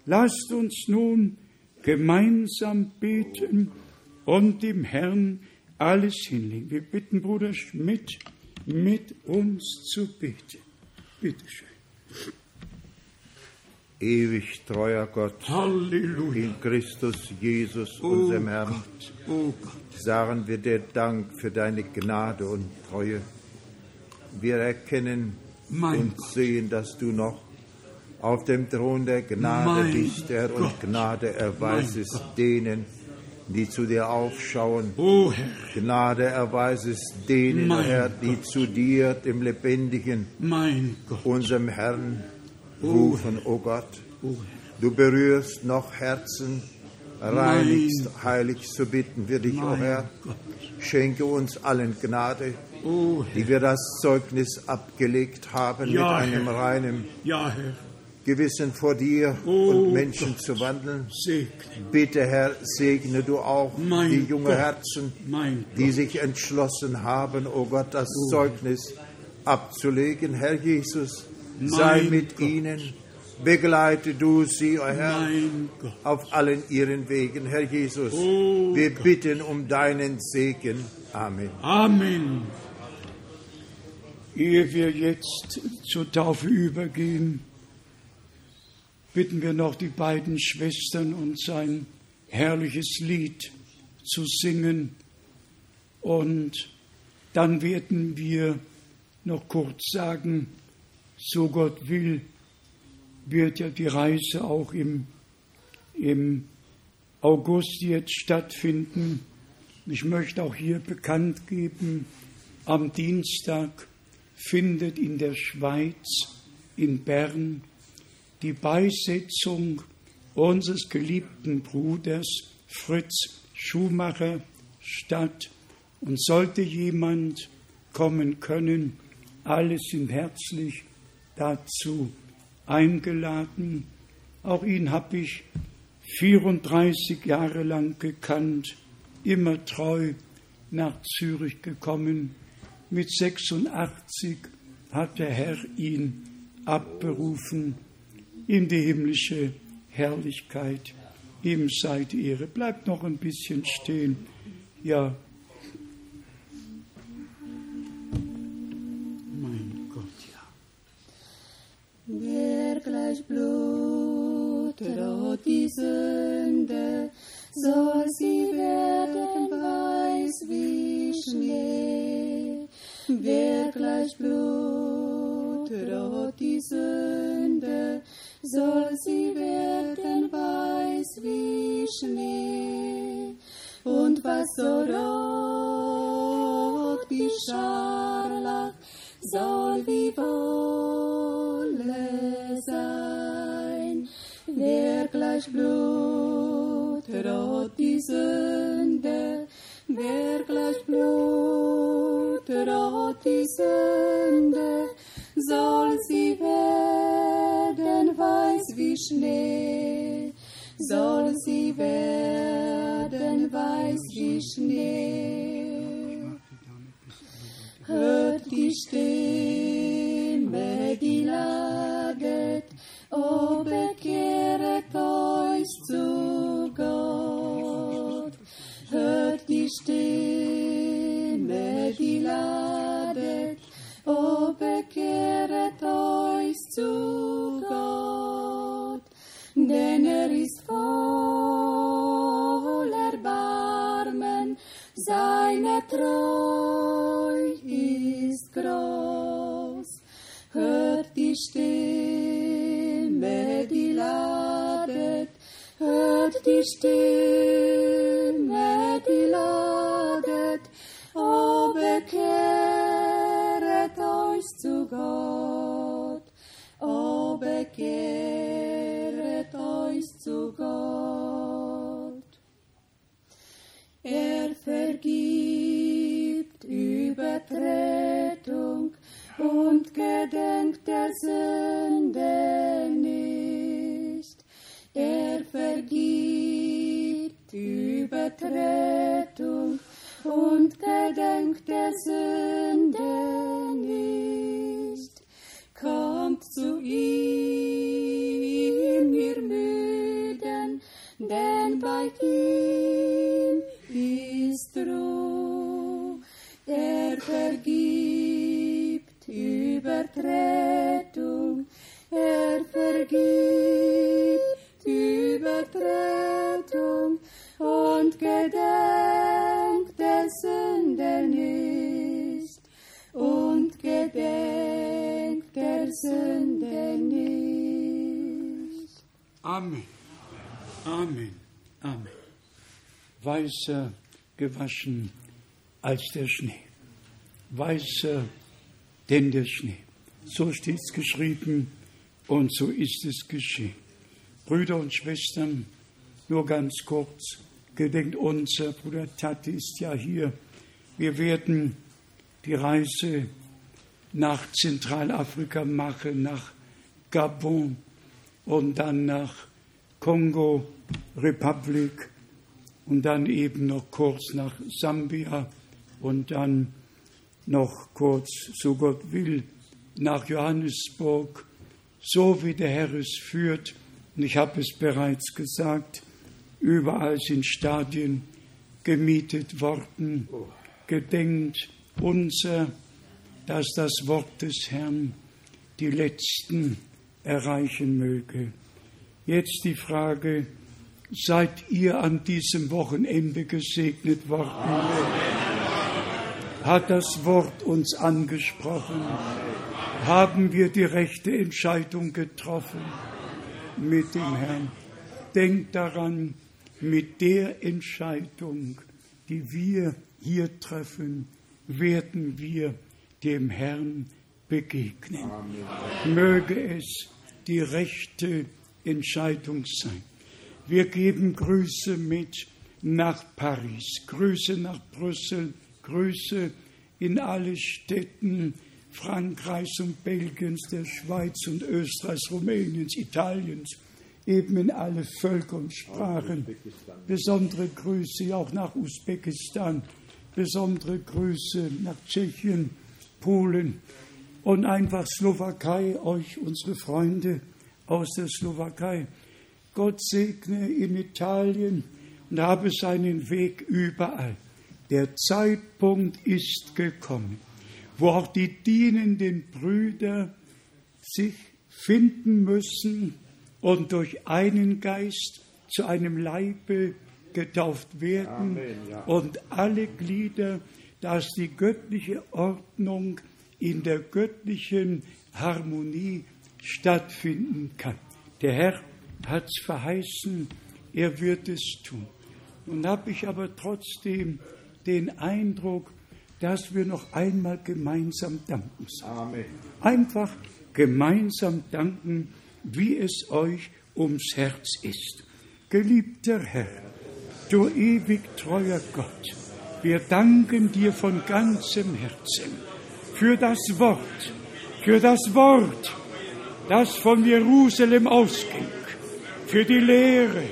Lasst uns nun gemeinsam beten und dem Herrn alles hinlegen. Wir bitten Bruder Schmidt, mit uns zu beten. Bitte schön. Ewig treuer Gott, Halleluja. in Christus Jesus, Oh unserem Herrn, Gott, oh Gott. sagen wir dir Dank für deine Gnade und Treue. Wir erkennen Mein und Gott. sehen, dass du noch auf dem Thron der Gnade Mein bist, Herr, und Gott. Gnade erweisest denen, die zu dir aufschauen. Oh Gnade erweisest denen, Mein Herr, die zu dir, dem Lebendigen, mein Gott. unserem Herrn, rufen, o Gott. Oh Herr. Du berührst noch Herzen, reinigst, heilig, so bitten wir dich, o Mein Herr. Gott. Schenke uns allen Gnade, Oh die wir das Zeugnis abgelegt haben, Ja, mit einem Herr. reinen Ja, Herr, Gewissen vor dir Oh und Menschen Gott. zu wandeln. segne. Bitte, Herr, segne du auch Mein die junge Gott. Herzen, Mein die sich entschlossen haben, o Gott, das Zeugnis abzulegen. Herr Jesus, sei Mein mit Gott. ihnen, begleite du sie, o Herr, auf allen ihren Wegen. Herr Jesus, Oh wir Gott. bitten um deinen Segen. Amen. Amen. Ehe wir jetzt zur Taufe übergehen, bitten wir noch die beiden Schwestern, uns ein herrliches Lied zu singen. Und dann werden wir noch kurz sagen, so Gott will, wird ja die Reise auch im, im August jetzt stattfinden. Ich möchte auch hier bekannt geben, am Dienstag findet in der Schweiz, in Bern, die Beisetzung unseres geliebten Bruders Fritz Schumacher statt. Und sollte jemand kommen können, alle sind herzlich dazu eingeladen. Auch ihn habe ich 34 Jahre lang gekannt, immer treu nach Zürich gekommen. Mit 86 hat der Herr ihn abberufen in die himmlische Herrlichkeit. Ihm sei die Ehre. Bleibt noch ein bisschen stehen. Ja. Mein Gott, ja. Wer gleich Blut rot die Sünde, soll sie werden weiß wie Schnee. Wer gleich Blut rot die Sünde, soll sie werden weiß wie Schnee. Und was so rot wie Scharlach, soll wie Wolle sein. Wer gleich Blut rot die Sünde, wer gleich Blut rot die Sünde, soll sie werden weiß wie Schnee, soll sie werden weiß wie Schnee hört die Stimme, die ladet, o bekehret euch zu Gott. Hört die Stimme, die ladet, o bekehret euch zu Gott. Denn er ist voller Barmen, seine Treue Stimme, die ladet, hört die Stimme, die ladet, o bekehret euch zu Gott, o bekehret euch zu Gott. Er vergibt Übertretung und gedenkt der Sünde nicht. Er vergibt Übertretung und gedenkt der Sünde nicht. Kommt zu ihm, ihr Müden, denn bei ihm ist Ruhe. Er vergibt Übertretung, er vergibt Übertretung und gedenkt der Sünde nicht und gedenkt der Sünde nicht. Amen. Amen. Amen. Weißer gewaschen als der Schnee. Weißer denn der Schnee. So steht es geschrieben und so ist es geschehen. Brüder und Schwestern, nur ganz kurz, gedenkt unser Bruder Tati ist ja hier. Wir werden die Reise nach Zentralafrika machen, nach Gabon und dann nach Kongo Republik und dann eben noch kurz nach Sambia und dann noch kurz, so Gott will, nach Johannesburg, so wie der Herr es führt. Und ich habe es bereits gesagt, überall sind Stadien gemietet worden. Gedenkt unser, dass das Wort des Herrn die Letzten erreichen möge. Jetzt die Frage, seid ihr an diesem Wochenende gesegnet worden? Hat das Wort uns angesprochen? Haben wir die rechte Entscheidung getroffen mit dem Herrn? Denkt daran, mit der Entscheidung, die wir hier treffen, werden wir dem Herrn begegnen. Möge es die rechte Entscheidung sein. Wir geben Grüße mit nach Paris, Grüße nach Brüssel, Grüße in alle Städten Frankreichs und Belgiens, der Schweiz und Österreichs, Rumäniens, Italiens, eben in alle Völker und Sprachen. Besondere Grüße auch nach Usbekistan, besondere Grüße nach Tschechien, Polen und einfach Slowakei, euch unsere Freunde aus der Slowakei. Gott segne in Italien und habe seinen Weg überall. Der Zeitpunkt ist gekommen, wo auch die dienenden Brüder sich finden müssen und durch einen Geist zu einem Leibe getauft werden Amen, ja. und alle Glieder, dass die göttliche Ordnung in der göttlichen Harmonie stattfinden kann. Der Herr hat es verheißen, er wird es tun. Nun habe ich aber trotzdem den Eindruck, dass wir noch einmal gemeinsam danken sollen. Amen. Einfach gemeinsam danken, wie es euch ums Herz ist. Geliebter Herr, du ewig treuer Gott, wir danken dir von ganzem Herzen für das Wort, für das Wort, das von Jerusalem ausging, für die Lehre.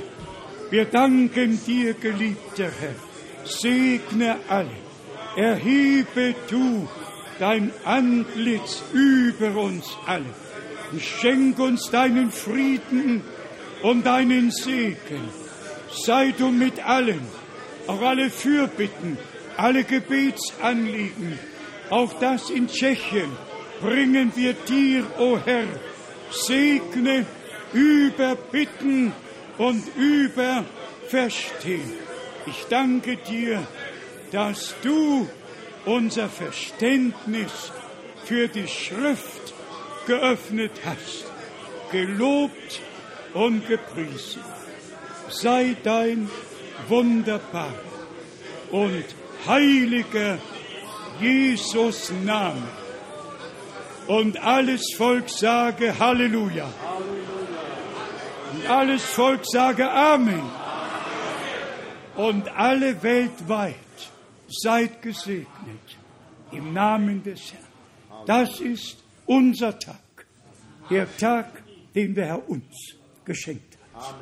Wir danken dir, geliebter Herr. Segne alle, erhebe du dein Antlitz über uns alle schenk uns deinen Frieden und deinen Segen. Sei du mit allen, auch alle Fürbitten, alle Gebetsanliegen, auch das in Tschechien, bringen wir dir, o Herr. Segne über Bitten und über Verstehen. Ich danke dir, dass du unser Verständnis für die Schrift geöffnet hast. Gelobt und gepriesen sei dein wunderbar und heiliger Jesus Name. Und alles Volk sage Halleluja. Und alles Volk sage Amen. Und alle weltweit seid gesegnet im Namen des Herrn. Das ist unser Tag, der Tag, den der Herr uns geschenkt hat.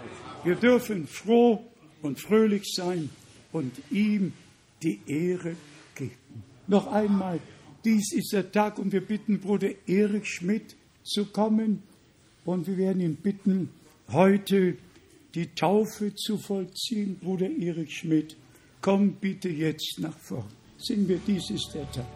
Wir dürfen froh und fröhlich sein und ihm die Ehre geben. Noch einmal, dies ist der Tag und wir bitten Bruder Erich Schmidt zu kommen und wir werden ihn bitten, heute die Taufe zu vollziehen. Bruder Erich Schmidt, komm bitte jetzt nach vorn. Singen wir, dies ist der Tag.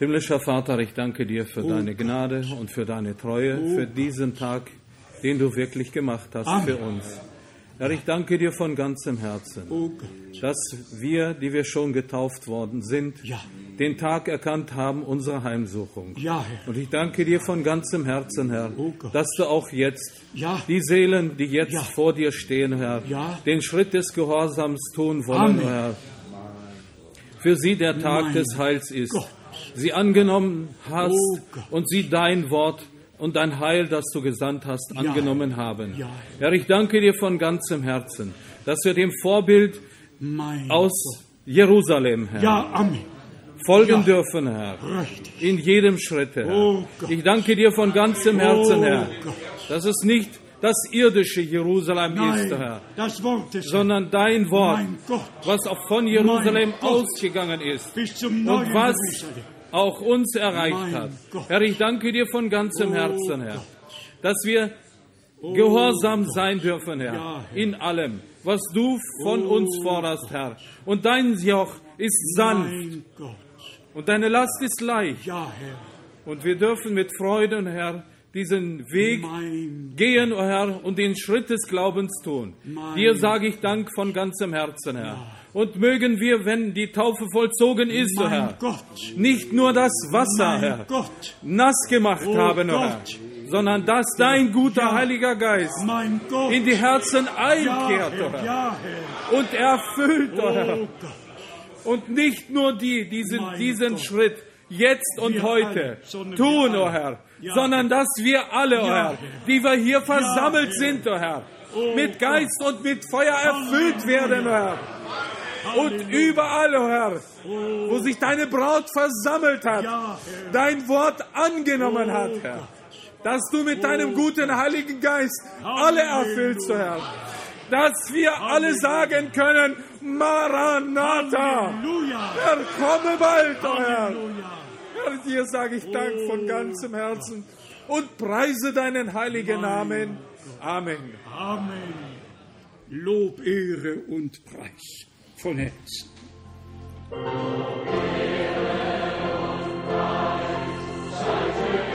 Himmlischer Vater, ich danke dir für deine Gnade und für deine Treue, für diesen Tag, den du wirklich gemacht hast für uns. Herr, ich danke dir von ganzem Herzen, dass wir, die wir schon getauft worden sind, den Tag erkannt haben unserer Heimsuchung. Und ich danke dir von ganzem Herzen, Herr, Oh dass du auch jetzt die Seelen, die jetzt vor dir stehen, Herr, den Schritt des Gehorsams tun wollen. Herr. Für sie der Tag des Heils ist. Sie angenommen hast Oh und sie dein Wort und dein Heil, das du gesandt hast, angenommen haben. Herr, ich danke dir von ganzem Herzen, dass wir dem Vorbild aus Jerusalem, Herr, folgen dürfen, Herr. In jedem Schritt, Herr. Oh ich danke dir von ganzem Herzen, Oh Herr, Gott. dass es nicht das irdische Jerusalem ist, Nein, Herr, das Wort des sondern dein Wort, Gott. was auch von Jerusalem ausgegangen ist und was auch uns erreicht Mein hat. Gott. Herr, ich danke dir von ganzem Oh Herzen, Herr, Gott. dass wir gehorsam sein dürfen, Herr, Herr. in allem, was du von Oh uns forderst, Herr. Und dein Joch ist sanft und deine Last ist leicht. Herr. Und wir dürfen mit Freuden, Herr, diesen Weg gehen, o Herr, und den Schritt des Glaubens tun. Dir sage ich Dank von ganzem Herzen, Herr. Und mögen wir, wenn die Taufe vollzogen ist, o mein Herr, Gott. nicht nur das Wasser, Mein Herr, Gott. nass gemacht Oh haben, o Herr, sondern dass dein guter Ja. Heiliger Geist in die Herzen einkehrt, o Herr. Herr, Ja, Herr. und erfüllt, o Herr. Oh Gott. Und nicht nur die, diesen, Mein diesen Gott. Schritt jetzt und Wir heute tun, o. Herr, Ja. sondern dass wir alle, o Ja, Herr, die wir hier versammelt sind, o Herr, Oh mit Geist und mit Feuer erfüllt Halleluja. werden, o Herr. Und Halleluja. überall, o Herr, Oh, wo sich deine Braut versammelt hat, dein Wort angenommen Oh, hat, Herr. Dass du mit deinem guten Heiligen Geist alle erfüllst, o Herr. Dass wir alle sagen können, Maranatha. Halleluja. Herr, komme bald, o Herr. Herr, dir sage ich Dank von ganzem Herzen und preise deinen heiligen Namen. Amen. Amen. Lob, Ehre und Preis von Herzen. Lob, Ehre und Preis sei dir.